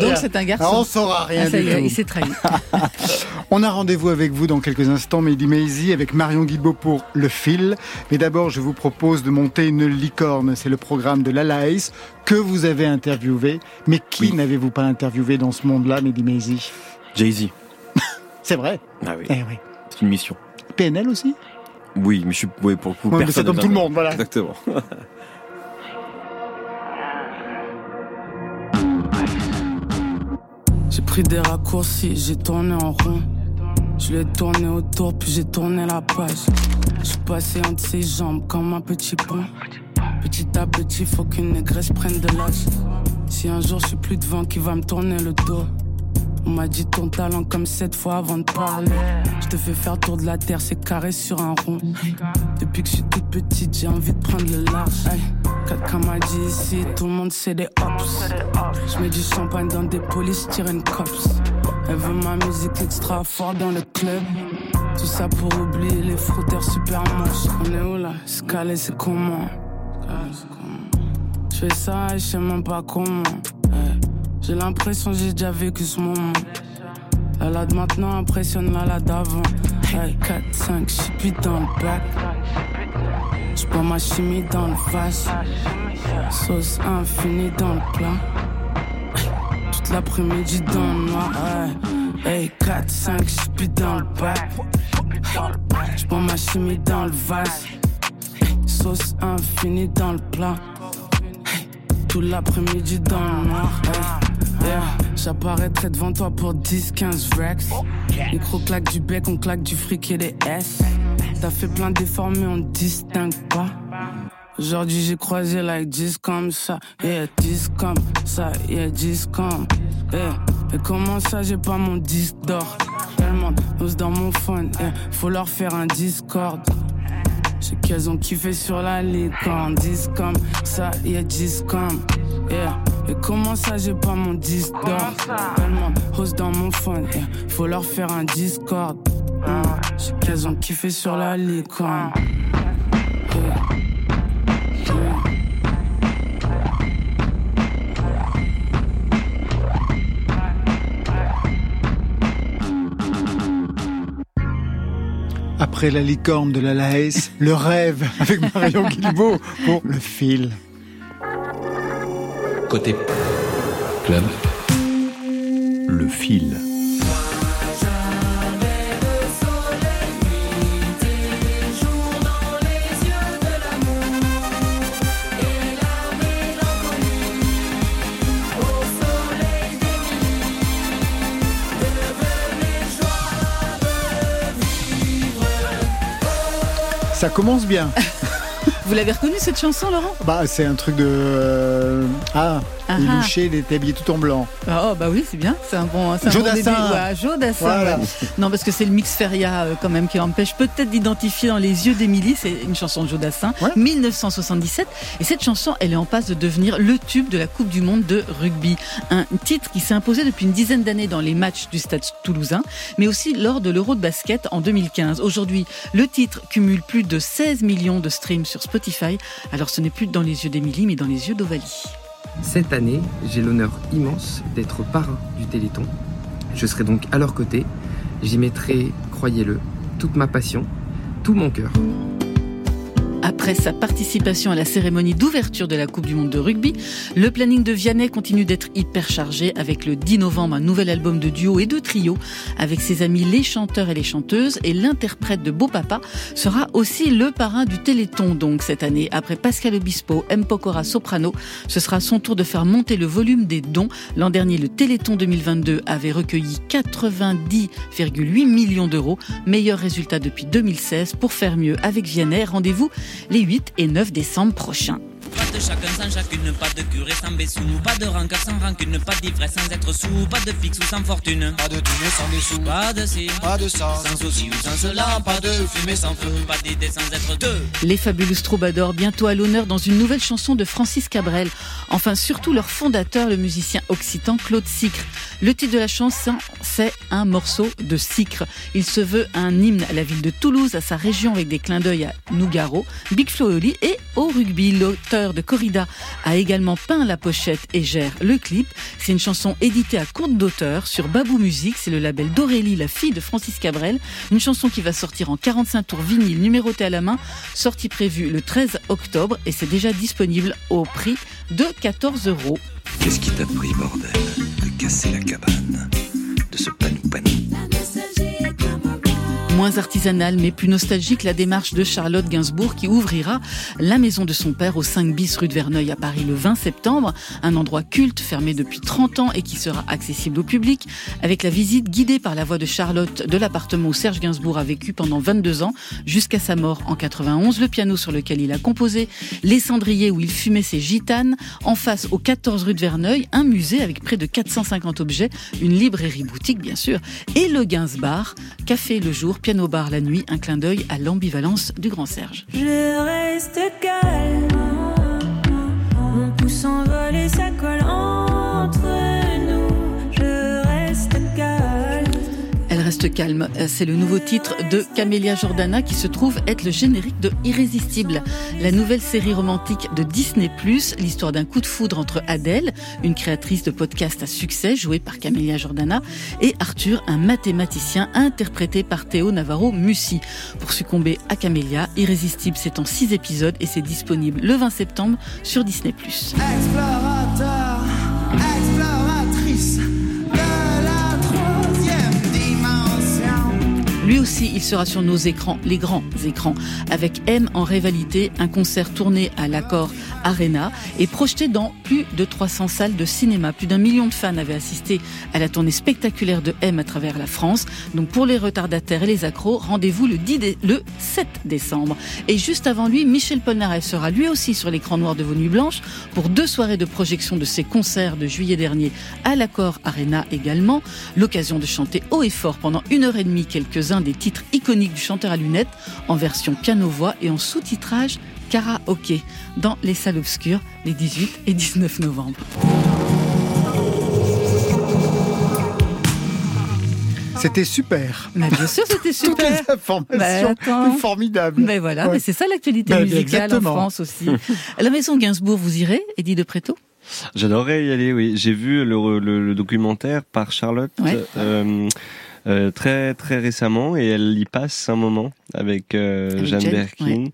Donc c'est un garçon. Ah, on saura rien Ah, ça du y est, tout. il s'est trahi. On a rendez-vous avec vous dans quelques instants, Mehdi Maizi, avec Marion Guilbault pour Le Fil. Mais d'abord, je vous propose de monter une licorne. C'est le programme de l'Alaïs que vous avez interviewé. Mais qui n'avez-vous pas interviewé dans ce monde-là, Mehdi Maizi Jay-Z. C'est vrai? Ah oui. Eh oui. C'est une mission. PNL aussi? Oui, mais je suis, oui, pour le coup, Ouais, mais personne c'est comme tout le monde, voilà. Exactement. J'ai pris des raccourcis, j'ai tourné en rond. Je l'ai tourné autour, puis j'ai tourné la page. Je suis passé entre ses jambes comme un petit pont. Petit à petit, faut qu'une négresse prenne de l'âge. Si un jour je suis plus devant, qui va me tourner le dos? On m'a dit ton talent comme sept fois avant de parler. Je te fais faire tour de la terre, c'est carré sur un rond. Depuis que je suis toute petite, j'ai envie de prendre le large. Quelqu'un m'a dit ici, tout le monde c'est des hops. Je mets du champagne dans des polices, tire une cops. Elle veut ma musique extra fort dans le club. Tout ça pour oublier les frotteurs super moches. On est où là? Scalé, c'est comment? Je fais ça et je sais même pas comment. J'ai l'impression j'ai déjà vécu ce moment. La la de maintenant impressionne la la d'avant. Hey, 4, 5, j'suis dans le bac. J'bois ma chimie dans le vase. Sauce infinie dans le plat. Toute l'après-midi dans le noir. Hey, hey 4, 5, j'suis dans le bac. J'bois ma chimie dans le vase. Sauce infinie dans le plat. Tout l'après-midi dans le noir. Yeah. J'apparaîtrai devant toi pour 10-15 rex. Micro claque du bec, on claque du fric et des S. T'as fait plein d'efforts, mais on distingue pas. Aujourd'hui j'ai croisé like 10 comme ça, yeah 10 comme ça, yeah 10 comme, yeah. Et comment ça j'ai pas mon disque d'or? Tellement d'os dans mon phone, yeah. Faut leur faire un Discord. J'ai qu'elles ont kiffé sur la licorne. 10 comme ça, y'a 10 comme. Yeah. Et comment ça, j'ai pas mon disque d'or? Tellement hausse dans mon phone. Yeah. Faut leur faire un Discord. Mm. J'ai qu'elles ont kiffé sur la licorne. Yeah. Après la licorne de la Laes, le rêve avec Marion Guilbault pour le fil. Côté club, le fil. Ça commence bien. Vous l'avez reconnu cette chanson, Laurent? Bah, c'est un truc de. euh, Ah, Ah louchait, il était habillé tout en blanc. Oh bah oui, c'est bien, c'est un bon, un bon Jodassin. début. Ouais, Jodassin, Voilà. ouais. Non, parce que c'est le mix Feria euh, quand même qui l'empêche peut-être d'identifier dans les yeux d'Émilie. C'est une chanson de Jodassin, 1977. Et cette chanson, elle est en passe de devenir le tube de la Coupe du Monde de rugby. Un titre qui s'est imposé depuis une dizaine d'années dans les matchs du Stade Toulousain, mais aussi lors de l'Euro de basket en 2015. Aujourd'hui, le titre cumule plus de 16 millions de streams sur Spotify. Alors ce n'est plus dans les yeux d'Émilie, mais dans les yeux d'Ovalie. Cette année, j'ai l'honneur immense d'être parrain du Téléthon. Je serai donc à leur côté. J'y mettrai, croyez-le, toute ma passion, tout mon cœur. Après sa participation à la cérémonie d'ouverture de la Coupe du Monde de rugby, le planning de Vianney continue d'être hyper chargé avec le 10 novembre un nouvel album de duo et de trio avec ses amis les chanteurs et les chanteuses et l'interprète de Beau Papa sera aussi le parrain du Téléthon donc cette année. Après Pascal Obispo, M. Pokora Soprano, ce sera son tour de faire monter le volume des dons. L'an dernier, le Téléthon 2022 avait recueilli 90,8 millions d'euros. Meilleur résultat depuis 2016. Pour faire mieux avec Vianney, rendez-vous les 8 et 9 décembre prochains. Pas de chacun sans chacune, pas de curé sans Bessou, pas de rancœur sans rancune, pas d'ivresse sans être sous, pas de fixe ou sans fortune, pas de thune sans dessous, pas de ci, pas de ça, sans souci ou sans cela, pas de fumée sans feu, pas d'idée sans être deux. Les Fabulous Troubadours, bientôt à l'honneur dans une nouvelle chanson de Francis Cabrel. Enfin, surtout leur fondateur, le musicien occitan Claude Sicre. Le titre de la chanson, c'est Un morceau de Sicre. Il se veut un hymne à la ville de Toulouse, à sa région, avec des clins d'œil à Nougaro, Big Flo et Oli et au rugby. L'auteur de Corrida a également peint la pochette et gère le clip. C'est une chanson éditée à compte d'auteur sur Babou Musique. C'est le label d'Aurélie, la fille de Francis Cabrel. Une chanson qui va sortir en 45 tours vinyle numéroté à la main. Sortie prévue le 13 octobre et c'est déjà disponible au prix de 14 euros. Qu'est-ce qui t'a pris, bordel De casser la cabane De ce panou-panou Moins artisanale mais plus nostalgique, la démarche de Charlotte Gainsbourg qui ouvrira la maison de son père au 5 bis rue de Verneuil à Paris le 20 septembre. Un endroit culte fermé depuis 30 ans et qui sera accessible au public avec la visite guidée par la voix de Charlotte de l'appartement où Serge Gainsbourg a vécu pendant 22 ans jusqu'à sa mort en 91. Le piano sur lequel il a composé, les cendriers où il fumait ses gitanes. En face au 14 rue de Verneuil, un musée avec près de 450 objets, une librairie boutique bien sûr et le Gainsbar, café le jour, piano bar la nuit, un clin d'œil à l'ambivalence du grand Serge. Je reste calme. Mon pouce envole et ça colle entre C'est le nouveau titre de Camélia Jordana qui se trouve être le générique de Irrésistible, la nouvelle série romantique de Disney+, l'histoire d'un coup de foudre entre Adèle, une créatrice de podcast à succès jouée par Camélia Jordana, et Arthur, un mathématicien interprété par Théo Navarro Mussi. Pour succomber à Camélia, Irrésistible c'est en six épisodes et c'est disponible le 20 septembre sur Disney+. Explorateur, exploratrice Lui aussi, il sera sur nos écrans, les grands écrans, avec M en rivalité, un concert tourné à l'accord Arena est projeté dans plus de 300 salles de cinéma. Plus d'un million de fans avaient assisté à la tournée spectaculaire de M à travers la France. Donc pour les retardataires et les accros, rendez-vous le, 10 dé- le 7 décembre. Et juste avant lui, Michel Polnareff sera lui aussi sur l'écran noir de Vos Nuits Blanches pour deux soirées de projection de ses concerts de juillet dernier à l'Accord Arena également. L'occasion de chanter haut et fort pendant une heure et demie quelques-uns des titres iconiques du chanteur à lunettes en version piano-voix et en sous-titrage karaoké dans les salles obscures les 18 et 19 novembre. C'était super. Mais bien sûr, c'était super. Toutes les informations Bah, formidables. Mais voilà, Ouais. mais c'est ça l'actualité Bah, musicale exactement. en France aussi. À la maison Gainsbourg, vous irez, Eddie de Préto? J'adorerais y aller, oui. J'ai vu le, le- le documentaire par Charlotte Ouais. euh, euh, très très récemment et elle y passe un moment avec, euh, Avec Jeanne Jen, Berkin. ouais.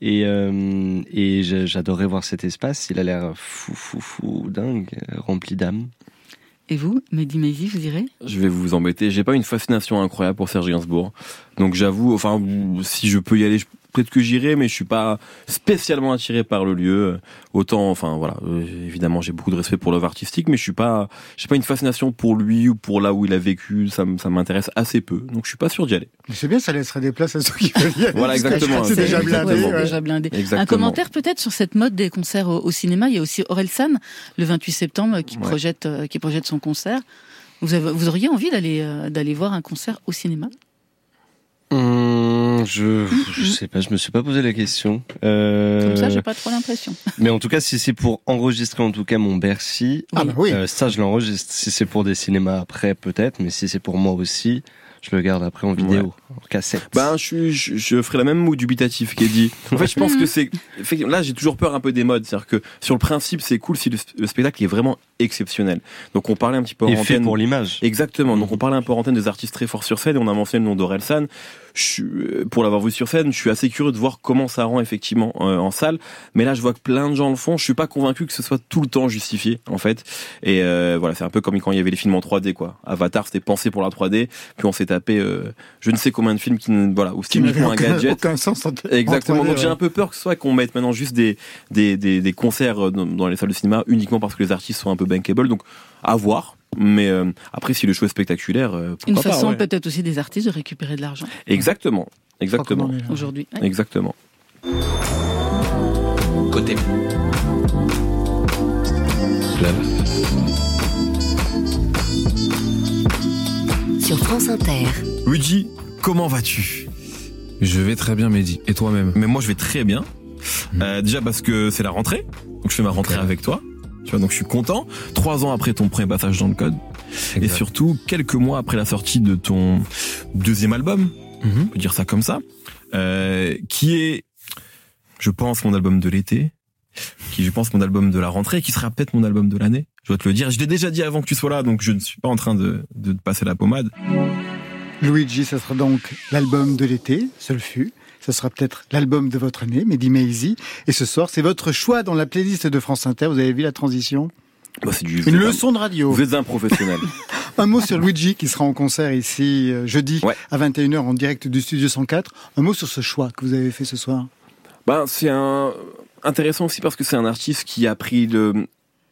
Et, euh, et j'a- j'adorerais voir cet espace. Il a l'air fou, fou, fou, dingue, rempli d'âme. Et vous, Mehdi Maizy, vous irez? Je vais vous embêter. J'ai pas une fascination incroyable pour Serge Gainsbourg. Donc j'avoue, enfin, si je peux y aller, je- peut-être que j'irai, mais je suis pas spécialement attiré par le lieu. Autant, enfin voilà, euh, évidemment, j'ai beaucoup de respect pour l'œuvre artistique, mais je suis pas, j'ai pas une fascination pour lui ou pour là où il a vécu. Ça, ça m'intéresse assez peu. Donc je suis pas sûr d'y aller. Mais c'est bien, ça laisserait des places à ceux qui veulent y aller. Voilà, exactement. C'est déjà. Ouais, déjà blindé. Exactement. Un commentaire peut-être sur cette mode des concerts au, au cinéma. Il y a aussi Aurel San, le 28 septembre, qui Ouais. projette, euh, qui projette son concert. Vous, avez- vous auriez envie d'aller euh, d'aller voir un concert au cinéma? Hum, je, je sais pas, je me suis pas posé la question. Euh, Comme ça, j'ai pas trop l'impression. Mais en tout cas, si c'est pour enregistrer en tout cas mon Bercy, Ah bah oui. euh, ça je l'enregistre. Si c'est pour des cinémas après, peut-être, mais si c'est pour moi aussi, je le garde après en vidéo, en cassette. Ben, je, suis, je, je ferai la même moue dubitatif qu'Eddie. En fait, je pense que c'est, effectivement, là, j'ai toujours peur un peu des modes. C'est-à-dire que, sur le principe, c'est cool si le, le spectacle est vraiment exceptionnel. Donc, on parlait un petit peu en Et fait antenne. pour l'image. Exactement. Donc, on parlait un peu en antenne des artistes très forts sur scène et on a mentionné le nom d'Orelsan. Euh, pour l'avoir vu sur scène, je suis assez curieux de voir comment ça rend effectivement euh, en salle. Mais là, je vois que plein de gens le font. Je suis pas convaincu que ce soit tout le temps justifié, en fait. Et euh, voilà, c'est un peu comme quand il y avait les films en 3D, quoi. Avatar, c'était pensé pour la 3D. Puis on s'est tapé, euh, je ne sais combien de films qui, ne- voilà, où n'avait uniquement un gadget. aucun sens. en- Exactement. en 3D, Donc j'ai un peu peur que ce soit qu'on mette maintenant juste des, des, des, des concerts euh, dans, dans les salles de cinéma uniquement parce que les artistes sont un peu bankable. Donc à voir. Mais euh, après, si le show est spectaculaire, euh, pourquoi Une façon ouais. peut-être aussi des artistes de récupérer de l'argent Exactement. Exactement. aujourd'hui. Ouais. Exactement. Côté club. Sur France Inter. Luigi, comment vas-tu? Je vais très bien, Mehdi. Et toi-même? Mais moi, je vais très bien. Euh, déjà parce que c'est la rentrée. Donc je fais ma rentrée avec toi. Tu vois, donc je suis content. Trois ans après ton premier passage dans le code. Et surtout, quelques mois après la sortie de ton deuxième album, Mhm. on peut dire ça comme ça, euh, qui est, je pense, mon album de l'été, qui je pense mon album de la rentrée, qui sera peut-être mon album de l'année. Je dois te le dire. Je l'ai déjà dit avant que tu sois là, donc je ne suis pas en train de, de te passer la pommade. Luigi, ça sera donc l'album de l'été, seul fut. Ça sera peut-être l'album de votre année, Mehdi Maizy. Et ce soir, c'est votre choix dans la playlist de France Inter. Vous avez vu la transition Bah, c'est du, Une leçon de radio. Vous êtes un professionnel. Un mot sur Luigi qui sera en concert ici euh, jeudi Ouais. à 21h en direct du studio 104. Un mot sur ce choix que vous avez fait ce soir. Ben, c'est un intéressant aussi parce que c'est un artiste qui a pris le,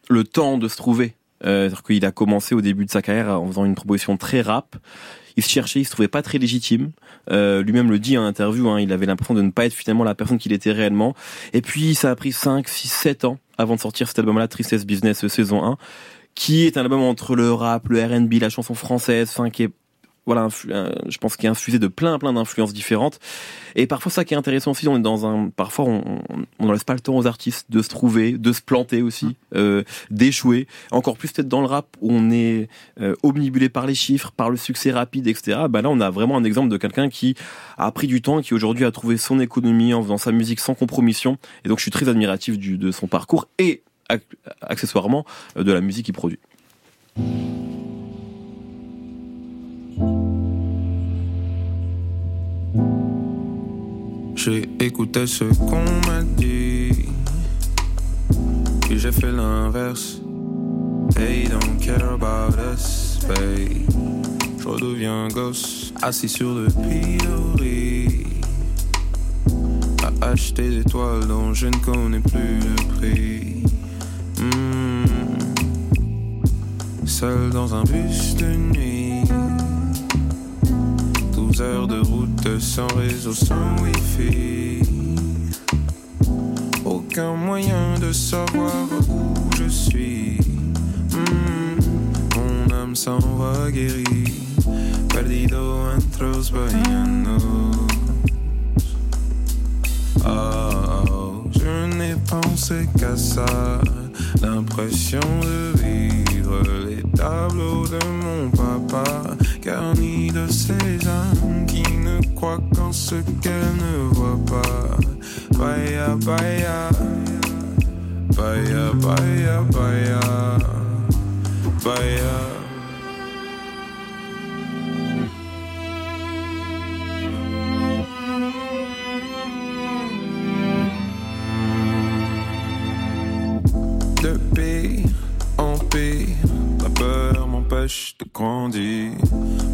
le temps de se trouver. Euh, C'est-à-dire qu'il a commencé au début de sa carrière en faisant une proposition très rap. Il se cherchait, il se trouvait pas très légitime. Euh, Lui-même le dit en interview, hein, il avait l'impression de ne pas être finalement la personne qu'il était réellement. Et puis ça a pris 5, 6, 7 ans avant de sortir cet album-là, Tristesse Business euh, saison 1, qui est un album entre le rap, le R&B, la chanson française, enfin qui est voilà, je pense qu'il est infusé de plein plein d'influences différentes. Et parfois ça qui est intéressant aussi, on est dans un, parfois on, on, ne laisse pas le temps aux artistes de se trouver, de se planter aussi, euh, d'échouer. Encore plus peut-être dans le rap où on est euh, omnibulé par les chiffres, par le succès rapide, etc. Bah là on a vraiment un exemple de quelqu'un qui a pris du temps qui aujourd'hui a trouvé son économie en faisant sa musique sans compromission. Et donc je suis très admiratif du, de son parcours et ac- accessoirement euh, de la musique qu'il produit. J'ai écouté ce qu'on m'a dit, puis j'ai fait l'inverse. They don't care about us, babe. Je redeviens gosse, assis sur le pilori. À acheter des toiles dont je ne connais plus le prix. Hmm. Seul dans un bus de nuit. 12 heures de route sans réseau, sans wifi. Aucun moyen de savoir où je suis. Hmm. Mon âme s'en va guérie. Perdido entre los. Oh, je n'ai pensé qu'à ça. L'impression de vivre les tableaux de mon papa, garnis de ces âmes croient qu'en ce qu'elles ne voient pas. Baya, baya, baya, baya, baya, baya. De paix en paix, la peur m'empêche de grandir.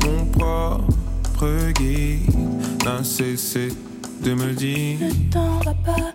Mon propre guide n'a cessé de me dire. Ne t'en va pas,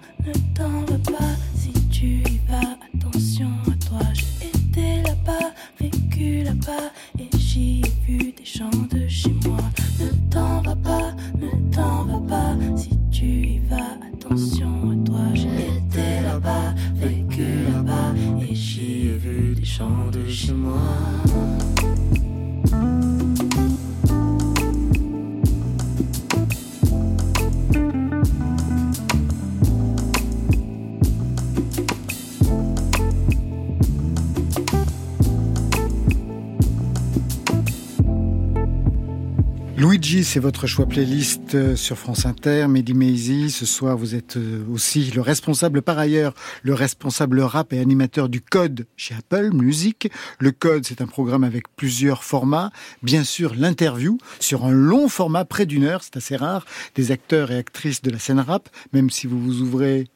c'est votre choix playlist euh, sur France Inter. Mehdi Maizy, ce soir, vous êtes euh, aussi le responsable, par ailleurs, le responsable rap et animateur du Code chez Apple Music. Le Code, c'est un programme avec plusieurs formats. Bien sûr, l'interview sur un long format, près d'une heure, c'est assez rare, des acteurs et actrices de la scène rap, même si vous vous ouvrez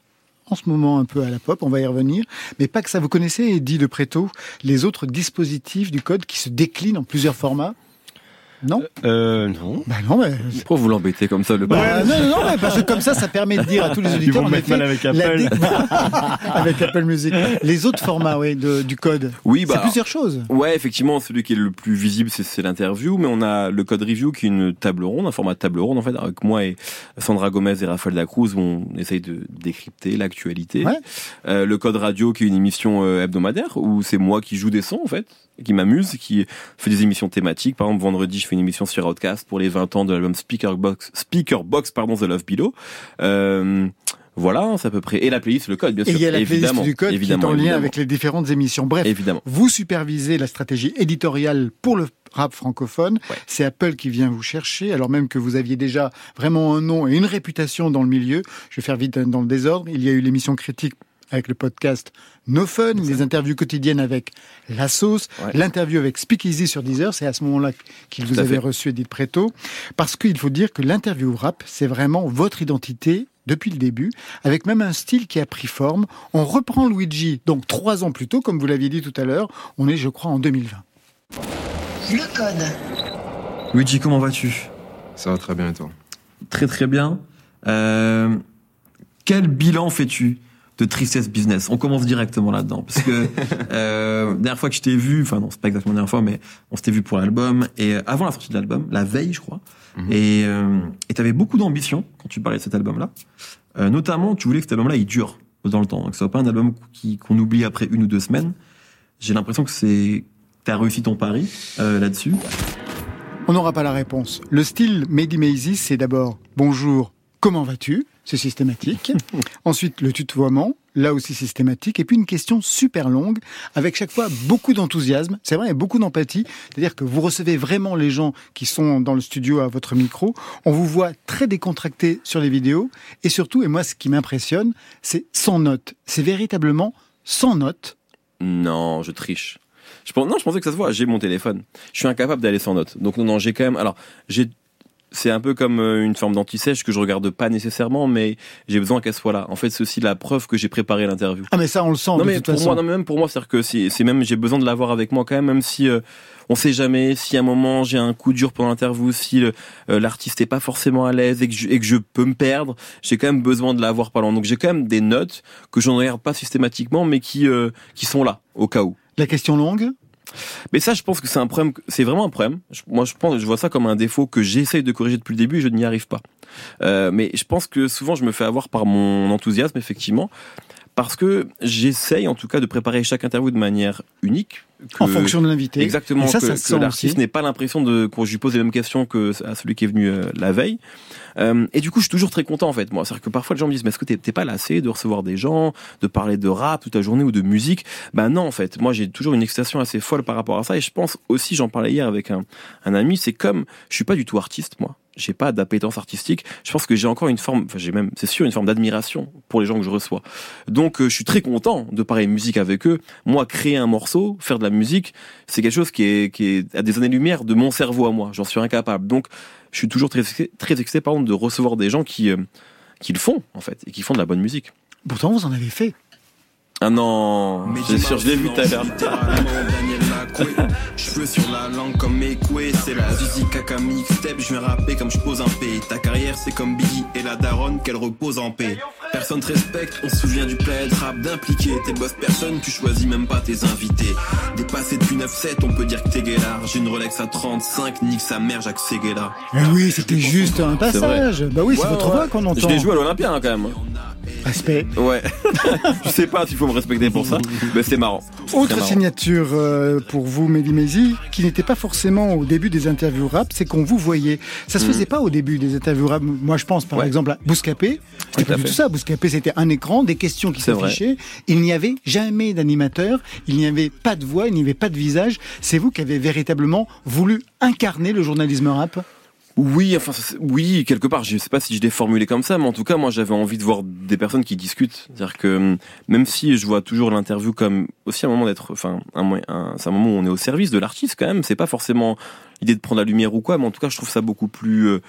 en ce moment un peu à la pop, on va y revenir. Mais pas que ça, vous connaissez, Eddie de Préto, les autres dispositifs du Code qui se déclinent en plusieurs formats non Euh, non. Bah non, mais... Pourquoi vous l'embêtez comme ça, le Bah, non, non, non, mais parce que comme ça, ça permet de dire à tous les Ils auditeurs, vont en mettre mal avec Apple. dé- avec Apple Music. Les autres formats, oui, de- du code. Oui, bah. C'est plusieurs choses. Ouais, effectivement, celui qui est le plus visible, c'est- c'est l'interview, mais on a le code review qui est une table ronde, un format de table ronde, en fait, avec moi et Sandra Gomez et Raphaël Dacruz, où on essaye de décrypter l'actualité. Ouais. Euh, le code radio qui est une émission euh, hebdomadaire, où c'est moi qui joue des sons, en fait, qui m'amuse, qui fait des émissions thématiques. Par exemple, vendredi, je fais une émission sur Outcast pour les 20 ans de l'album Speaker Box, Speaker Box, pardon, The Love Below. Euh, voilà, c'est à peu près. Et la playlist, le code, bien Et sûr. il y a la playlist évidemment, du code évidemment, qui est en lien avec les différentes émissions. Bref, Évidemment. vous supervisez la stratégie éditoriale pour le rap francophone. C'est Apple qui vient vous chercher, alors même que vous aviez déjà vraiment un nom et une réputation dans le milieu. Je vais faire vite dans le désordre. Il y a eu l'émission critique avec le podcast No Fun, les interviews quotidiennes avec La Sauce, l'interview avec Speakeasy sur Deezer, c'est à ce moment-là qu'il vous avait fait. reçu Edith Preto, parce qu'il faut dire que l'interview rap, c'est vraiment votre identité depuis le début, avec même un style qui a pris forme. On reprend Luigi, donc trois ans plus tôt, comme vous l'aviez dit tout à l'heure, on est je crois en 2020. Le code. Luigi, comment vas-tu? Ça va très bien et toi? Très très bien. Euh, quel bilan fais-tu? De Tristesse Business On commence directement là-dedans. Parce que euh, dernière fois que je t'ai vu, enfin non, c'est pas exactement la dernière fois, mais on s'était vu pour l'album. Et euh, avant la sortie de l'album, la veille, je crois. Et euh, et t'avais beaucoup d'ambition quand tu parlais de cet album-là. Euh, notamment, tu voulais que cet album-là, il dure dans le temps. Que ce soit pas un album qui- qu'on oublie après une ou deux semaines. J'ai l'impression que c'est... T'as réussi ton pari euh, là-dessus. On n'aura pas la réponse. Le style Mehdi Maizy, c'est d'abord bonjour, comment vas-tu? C'est systématique. Ensuite, le tutoiement, là aussi systématique. Et puis une question super longue, avec chaque fois beaucoup d'enthousiasme. C'est vrai, et beaucoup d'empathie. C'est-à-dire que vous recevez vraiment les gens qui sont dans le studio à votre micro. On vous voit très décontracté sur les vidéos. Et surtout, et moi, ce qui m'impressionne, c'est sans notes. C'est véritablement sans notes. Non, je triche. Je pense, non, je pensais que ça se voit. J'ai mon téléphone. Je suis incapable d'aller sans note. Donc non, non, j'ai quand même. Alors, j'ai c'est un peu comme euh, une forme d'anti-sèche que je regarde pas nécessairement, mais j'ai besoin qu'elle soit là. En fait, c'est aussi la preuve que j'ai préparé l'interview. Ah mais ça on le sent Non de mais toute pour façon. moi, non mais même pour moi, c'est-à-dire que c'est même j'ai besoin de l'avoir avec moi quand même, même si euh, on sait jamais si à un moment j'ai un coup dur pendant l'interview, si euh, l'artiste est pas forcément à l'aise et que je, et que je peux me perdre, j'ai quand même besoin de l'avoir parlant. Donc j'ai quand même des notes que je ne regarde pas systématiquement, mais qui euh, qui sont là au cas où. La question longue? Mais ça, je pense que c'est un problème. C'est vraiment un problème. Moi, je pense, je vois ça comme un défaut que j'essaye de corriger depuis le début et je n'y arrive pas. Euh, mais je pense que souvent, je me fais avoir par mon enthousiasme, effectivement, parce que j'essaye, en tout cas, de préparer chaque interview de manière unique. Que- En fonction de l'invité. Exactement. Et ça, ça que l'artiste n'ait pas l'impression de qu'on je lui pose les mêmes questions que à celui qui est venu euh, la veille. Euh, et du coup, je suis toujours très content en fait. Moi, c'est-à-dire que parfois les gens me disent, mais est-ce que t'es t'es pas lassé de recevoir des gens, de parler de rap toute la journée ou de musique? Ben non, en fait. Moi, j'ai toujours une excitation assez folle par rapport à ça. Et je pense aussi, j'en parlais hier avec un, un ami, c'est comme je suis pas du tout artiste, moi. J'ai pas d'appétence artistique. Je pense que j'ai encore une forme, enfin j'ai même, c'est sûr, une forme d'admiration pour les gens que je reçois. Donc, euh, je suis très content de parler musique avec eux. Moi, créer un morceau, faire de la musique, c'est quelque chose qui est, qui est à des années-lumière de mon cerveau à moi. J'en suis incapable. Donc, je suis toujours très, excité- très excité, par exemple, de recevoir des gens qui, euh, qui le font, en fait, et qui font de la bonne musique. Pourtant vous en avez fait. Ah non, c'est sûr, je l'ai vu tout à l'heure. Lacoué. Cheveux sur la langue comme mes couets. C'est la Zizi Kaka mixtape. Je viens rapper comme je pose un P. Ta carrière, c'est comme Biggie et la daronne qu'elle repose en paix. Personne te respecte, on se souvient du plaid rap d'impliquer. Tes boss personne, tu choisis même pas tes invités. Dépassé depuis 9-7, on peut dire que t'es guélard. J'ai une Rolex à 35, nique sa mère, Jacques Seguela. Eh oui, c'était juste un passage. Bah oui, c'est Ouais, votre ouais. voix qu'on entend. Je l'ai joué à l'Olympia hein, quand même. Respect. Ouais. je sais pas s'il faut me respecter pour ça, mais c'est marrant. Autre marrant. signature euh, pour vous, Maizi, qui n'était pas forcément au début des interviews rap, c'est qu'on vous voyait. Ça se Mhm. faisait pas au début des interviews rap. Moi, je pense par Ouais. exemple à Bouscapé. C'était pas du tout ça. Bouscapé, c'était un écran, des questions qui s'affichaient. Il n'y avait jamais d'animateur, il n'y avait pas de voix, il n'y avait pas de visage. C'est vous qui avez véritablement voulu incarner le journalisme rap? Oui, enfin, oui, quelque part. Je sais pas si je l'ai formulé comme ça, mais en tout cas, moi, j'avais envie de voir des personnes qui discutent. C'est-à-dire que hum, même si je vois toujours l'interview comme aussi un moment d'être, enfin, un, c'est un moment où on est au service de l'artiste quand même. C'est pas forcément l'idée de prendre la lumière ou quoi, mais en tout cas, je trouve ça beaucoup plus euh,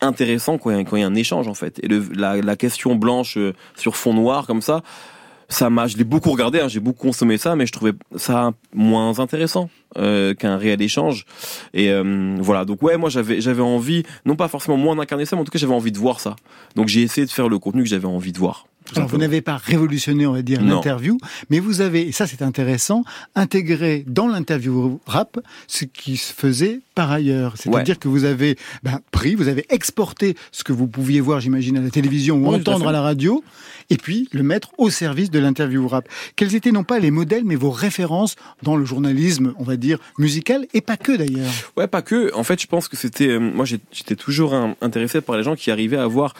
intéressant quand il y, a- un échange en fait. Et la question blanche euh, sur fond noir comme ça. Ça m'a, je l'ai beaucoup regardé, hein, j'ai beaucoup consommé ça, mais je trouvais ça moins intéressant euh, qu'un réel échange. Et euh, voilà, donc ouais, moi j'avais j'avais envie, non pas forcément moins d'incarner ça, mais en tout cas j'avais envie de voir ça. Donc j'ai essayé de faire le contenu que j'avais envie de voir. Alors, vous n'avez pas révolutionné, on va dire, l'interview, mais vous avez, et ça c'est intéressant, intégré dans l'interview rap ce qui se faisait par ailleurs. C'est-à-dire Ouais. que vous avez ben, pris, vous avez exporté ce que vous pouviez voir, j'imagine, à la télévision ou Oui, tout à entendre à la radio, et puis le mettre au service de l'interview rap. Quels étaient non pas les modèles, mais vos références dans le journalisme, on va dire, musical, et pas que d'ailleurs? Ouais, pas que. En fait, je pense que c'était. euh, moi, j'étais toujours intéressé par les gens qui arrivaient à avoir,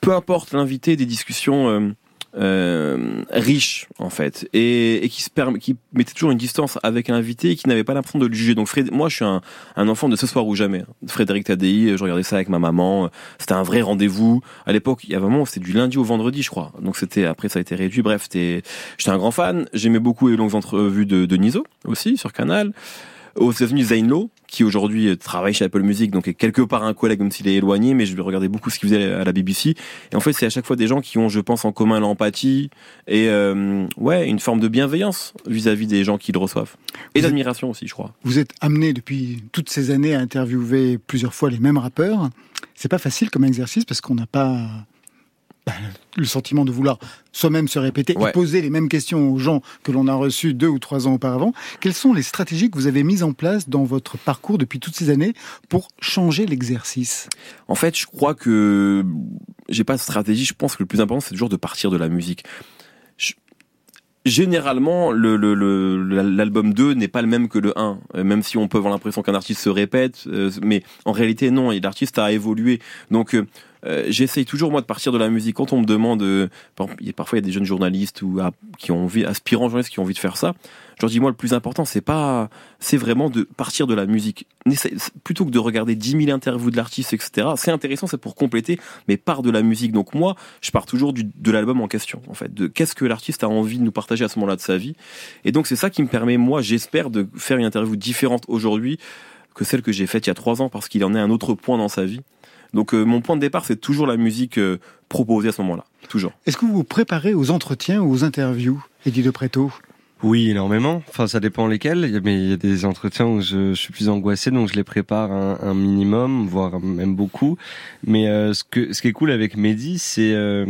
peu importe l'invité, des discussions euh, euh, riches, en fait, et, qui se perm- qui mettaient toujours une distance avec l'invité et qui n'avaient pas l'impression de le juger. Donc, moi, je suis un, enfant de ce soir ou jamais. Frédéric Tadei, je regardais ça avec ma maman. C'était un vrai rendez-vous. À l'époque, il y a vraiment, c'était du lundi au vendredi, je crois. Donc, c'était après, ça a été réduit. Bref. J'étais un grand fan. J'aimais beaucoup les longues entrevues de, de Niso aussi sur Canal aux États-Unis Lowe, qui aujourd'hui euh, travaille chez Apple Music, donc est quelque part un collègue même s'il est éloigné, mais je regardais beaucoup ce qu'il faisait à la BBC. Et en fait, c'est à chaque fois des gens qui ont, je pense, en commun l'empathie et euh, ouais, une forme de bienveillance vis-à-vis des gens qui le reçoivent et d'admiration aussi, je crois. Vous êtes amené depuis toutes ces années à interviewer plusieurs fois les mêmes rappeurs. C'est pas facile comme exercice parce qu'on n'a pas le sentiment de vouloir soi-même se répéter et poser les mêmes questions aux gens que l'on a reçus deux ou trois ans auparavant. Quelles sont les stratégies que vous avez mises en place dans votre parcours depuis toutes ces années pour changer l'exercice? En fait, je crois que j'ai pas de stratégie. Je pense que le plus important, c'est toujours de partir de la musique. Je- Généralement, le, le, le- l'album 2 n'est pas le même que le 1, euh, même si on peut avoir l'impression qu'un artiste se répète, euh, mais en réalité non, et l'artiste a évolué. Donc euh, j'essaye toujours moi de partir de la musique. Quand on me demande, euh, parfois il y a des jeunes journalistes ou ah, qui ont envie, aspirants journalistes qui ont envie de faire ça, je leur dis moi le plus important c'est pas, c'est vraiment de partir de la musique. Plutôt que de regarder 10 000 interviews de l'artiste, etc. C'est intéressant, c'est pour compléter, mais part de la musique. Donc moi, je pars toujours de l'album en question, en fait, de qu'est-ce que l'artiste a envie de nous partager à ce moment-là de sa vie. Et donc c'est ça qui me permet, moi, j'espère, de faire une interview différente aujourd'hui que celle que j'ai faite il y a trois ans, parce qu'il en est un autre point dans sa vie. Donc euh, mon point de départ, c'est toujours la musique euh, proposée à ce moment-là, toujours. Est-ce que vous vous préparez aux entretiens ou aux interviews, Eddie de Préto Oui, énormément. Enfin, ça dépend lesquels. Il y a- Mais il y a des entretiens où je, je suis plus angoissé, donc je les prépare un, un minimum, voire même beaucoup. Mais euh, ce que ce qui est cool avec Mehdi, c'est euh,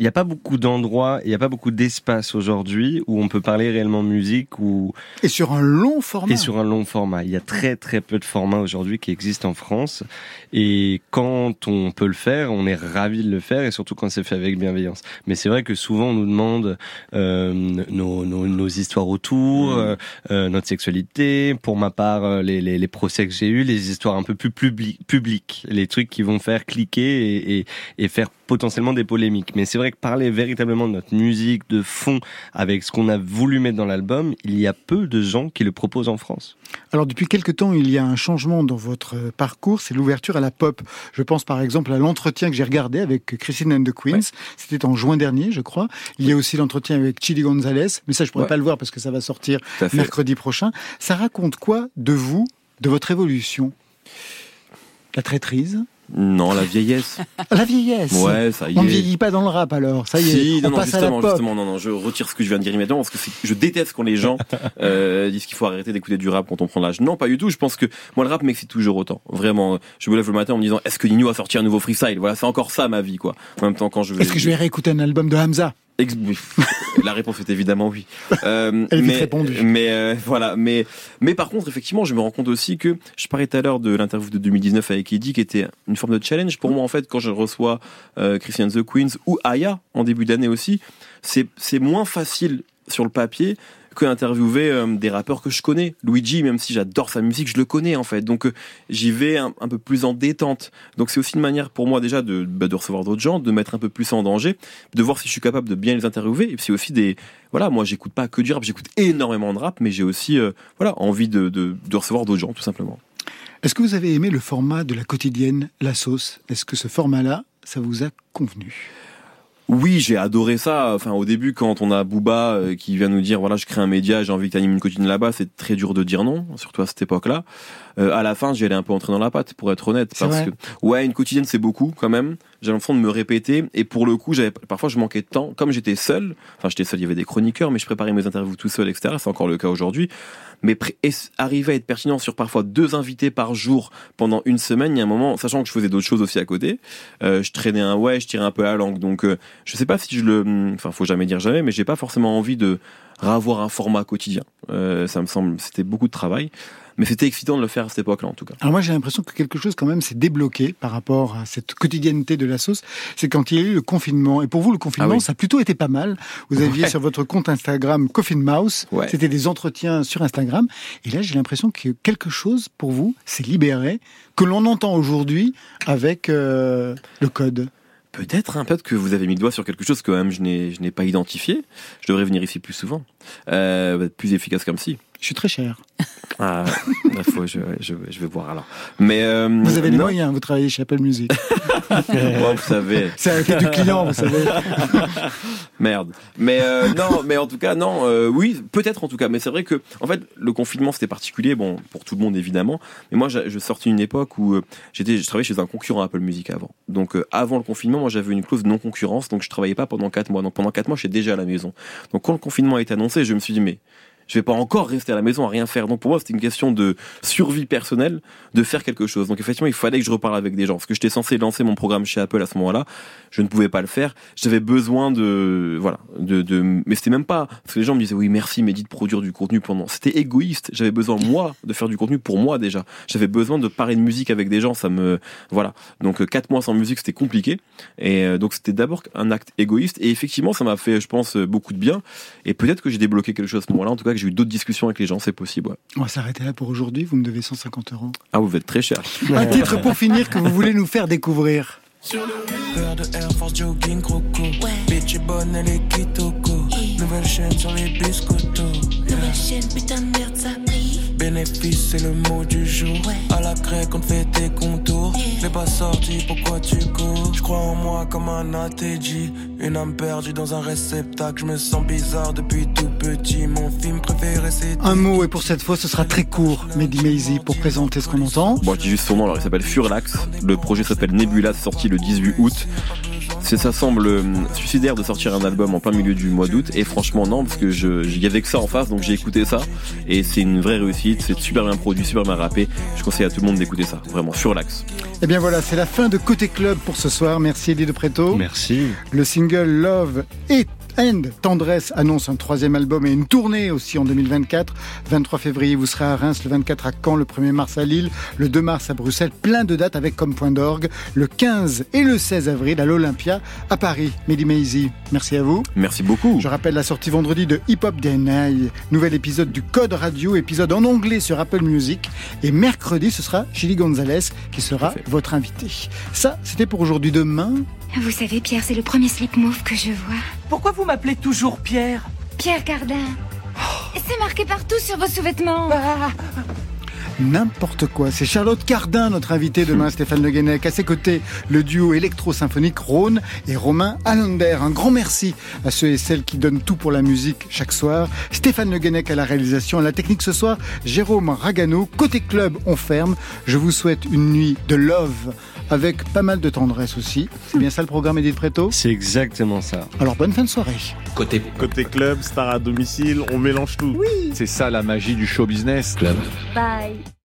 il n'y a pas beaucoup d'endroits, il n'y a pas beaucoup d'espace aujourd'hui où on peut parler réellement musique ou Et sur un long format. et sur un long format. Il y a très très peu de formats aujourd'hui qui existent en France. Et quand on peut le faire, on est ravi de le faire et surtout quand c'est fait avec bienveillance. Mais c'est vrai que souvent on nous demande euh, nos, nos, nos histoires autour, euh, euh, notre sexualité. Pour ma part, euh, les, les, les procès que j'ai eus, les histoires un peu plus publi- publiques, les trucs qui vont faire cliquer et, et, et faire potentiellement des polémiques. Mais c'est vrai que parler véritablement de notre musique, de fond, avec ce qu'on a voulu mettre dans l'album, il y a peu de gens qui le proposent en France. Alors depuis quelque temps, il y a un changement dans votre euh, parcours, c'est l'ouverture à la pop. Je pense par exemple à l'entretien que j'ai regardé avec Christine and the Queens, c'était en juin dernier, je crois. Il y a aussi l'entretien avec Chili Gonzalez, mais ça je pourrais Ouais. pas le voir parce que ça va sortir mercredi prochain. Ça raconte quoi de vous, de votre évolution? La traîtrise? Non, la vieillesse. La vieillesse Ouais, ça y On ne est. vieillit pas dans le rap alors, ça y est, Si, on non, non, passe à la justement, pop. justement, non, non, je retire ce que je viens de dire immédiatement parce que je déteste quand les gens euh, disent qu'il faut arrêter d'écouter du rap quand on prend l'âge. Non, pas du tout. Je pense que moi le rap m'excite toujours autant. Vraiment, je me lève le matin en me disant est-ce que Nino a sorti un nouveau freestyle? Voilà, c'est encore ça ma vie, quoi. En même temps, quand je vais. Est-ce que je vais réécouter un album de Hamza? Ex- La réponse est évidemment oui. Euh, Elle est. Mais euh, voilà, mais mais par contre, effectivement, je me rends compte aussi que je parlais tout à l'heure de l'interview de 2019 avec Eddie, qui était une forme de challenge pour moi en fait quand je reçois euh, Christian the Queens ou Aya en début d'année aussi. C'est c'est moins facile sur le papier interviewer euh, des rappeurs que je connais. Luigi, même si j'adore sa musique, je le connais en fait. Donc euh, j'y vais un, peu plus en détente. Donc c'est aussi une manière pour moi déjà de, bah, de recevoir d'autres gens, de mettre un peu plus en danger, de voir si je suis capable de bien les interviewer. Et c'est aussi des voilà, moi j'écoute pas que du rap, j'écoute énormément de rap, mais j'ai aussi euh, voilà envie de, de, de recevoir d'autres gens tout simplement. Est-ce que vous avez aimé le format de la quotidienne La Sauce? Est-ce que ce format-là, ça vous a convenu? Oui, j'ai adoré ça. Enfin, au début, quand on a Booba euh, qui vient nous dire, voilà, je crée un média, j'ai envie que tu animes une quotidienne là-bas, c'est très dur de dire non, surtout à cette époque-là. Euh, à la fin, j'y allais un peu entrer dans la pâte, pour être honnête, parce que ouais, une quotidienne c'est beaucoup quand même. J'ai l'impression de me répéter, et pour le coup, j'avais parfois je manquais de temps, comme j'étais seul. Enfin, j'étais seul, il y avait des chroniqueurs, mais je préparais mes interviews tout seul, etc. C'est encore le cas aujourd'hui. Mais arriver à être pertinent sur parfois deux invités par jour pendant une semaine, il y a un moment, sachant que je faisais d'autres choses aussi à côté, euh, je traînais un ouais, je tirais un peu la langue. Donc, euh, je sais pas si je le, enfin, faut jamais dire jamais, mais j'ai pas forcément envie de ravoir un format quotidien. Euh, ça me semble, c'était beaucoup de travail, mais c'était excitant de le faire à cette époque-là, en tout cas. Alors moi j'ai l'impression que quelque chose quand même s'est débloqué par rapport à cette quotidiennité de la sauce. C'est quand il y a eu le confinement. Et pour vous le confinement Ah oui. ça a plutôt été pas mal. Vous aviez Ouais. sur votre compte Instagram Coffin Mouse. Ouais. C'était des entretiens sur Instagram. Et là j'ai l'impression que quelque chose pour vous s'est libéré que l'on entend aujourd'hui avec euh, le code. Peut-être, hein, peut-être que vous avez mis le doigt sur quelque chose que même je n'ai pas identifié. Je devrais venir ici plus souvent, euh, être plus efficace comme si. Je suis très cher. Ah, bah, faut, je, je, je vais voir alors. Mais euh, Vous avez les non. moyens, vous travaillez chez Apple Music. Ouais, vous savez. C'est avec du client, vous savez. Merde. Mais euh, non, mais en tout cas, non. euh, oui, peut-être en tout cas. Mais c'est vrai que, en fait, le confinement c'était particulier, bon, pour tout le monde évidemment. Mais moi, j'a- je sortais une époque où j'étais, je travaillais chez un concurrent Apple Music avant. Donc, avant le confinement, moi, j'avais une clause de non concurrence, donc je travaillais pas pendant quatre mois. Donc, pendant quatre mois, j'étais déjà à la maison. Donc, quand le confinement a été annoncé, je me suis dit, mais je vais pas encore rester à la maison à rien faire. Donc pour moi, c'était une question de survie personnelle, de faire quelque chose. Donc effectivement, il fallait que je reparle avec des gens. Parce que j'étais censé lancer mon programme chez Apple à ce moment-là. Je ne pouvais pas le faire. J'avais besoin de, voilà, de, de, mais c'était même pas, parce que les gens me disaient, oui, merci, Mehdi, de produire du contenu pendant. C'était égoïste. J'avais besoin, moi, de faire du contenu pour moi déjà. J'avais besoin de parler de musique avec des gens. Ça me, voilà. Donc euh, quatre mois sans musique, c'était compliqué. Et euh, donc c'était d'abord un acte égoïste. Et effectivement, ça m'a fait, je pense, euh, beaucoup de bien. Et peut-être que j'ai débloqué quelque chose à ce moment-là. En tout cas, j'ai eu d'autres discussions avec les gens. C'est possible. ouais. On va s'arrêter là pour aujourd'hui. Vous me devez 150 euros. Ah, vous êtes très cher. Un titre pour finir que vous voulez nous faire découvrir. Paire de Air Force jogging croco. Bitch est bonne, elle est kitoko. Nouvelle chaîne sur les biscottos. Nouvelle chaîne, putain de merde, ça brille. Bénéfice, c'est le mot du jour. À la grecque, on fait tes contours. Je l'ai pas sorti, pourquoi tu cours? Je crois en moi comme un ATG. Une âme perdue dans un réceptacle. Je me sens bizarre depuis tout petit. Mon film préféré, c'est. Un mot et pour cette fois ce sera très court, Mehdi Maizy, pour présenter ce qu'on entend. Bon, je dis juste son nom, alors il s'appelle Furlax. Le projet s'appelle Nebula, sorti le 18 août. C'est, ça semble euh, suicidaire de sortir un album en plein milieu du mois d'août. Et franchement non parce que je il y avait que ça en face donc j'ai écouté ça. Et c'est une vraie réussite. C'est super bien produit super bien rappé. Je conseille à tout le monde d'écouter ça vraiment Furlax Et bien voilà, c'est la fin de Côté Club pour ce soir. Merci Eddie de Preto. Merci. Le single Love et End Tendresse annonce un troisième album et une tournée aussi en 2024. 23 février, vous serez à Reims, le 24 à Caen, le 1er mars à Lille, le 2 mars à Bruxelles. Plein de dates avec comme point d'orgue le 15 et le 16 avril à l'Olympia à Paris. Mehdi Maizy, merci à vous. merci beaucoup Je rappelle la sortie vendredi de Hip Hop DNA, nouvel épisode du Code Radio, épisode en anglais sur Apple Music. Et mercredi, ce sera Chili Gonzalez qui sera votre invité. Ça, c'était pour aujourd'hui. Demain, Vous savez, Pierre, c'est le premier slip move que je vois. Pourquoi vous m'appelez toujours Pierre Pierre Cardin. C'est marqué partout sur vos sous-vêtements. n'importe quoi. C'est Charlotte Cardin, notre invité demain, Stéphane Le Guenec. À ses côtés, le duo électro-symphonique Rhône et Romain Allander. Un grand merci à ceux et celles qui donnent tout pour la musique chaque soir. Stéphane Le Guenec à la réalisation, à la technique ce soir, Jérôme Ragano. Côté club, on ferme. Je vous souhaite une nuit de love avec pas mal de tendresse aussi. C'est bien ça le programme Edith Preto C'est exactement ça. Alors bonne fin de soirée. Côté, Côté club, star à domicile, on mélange tout. Oui. C'est ça la magie du show business. Club. Bye.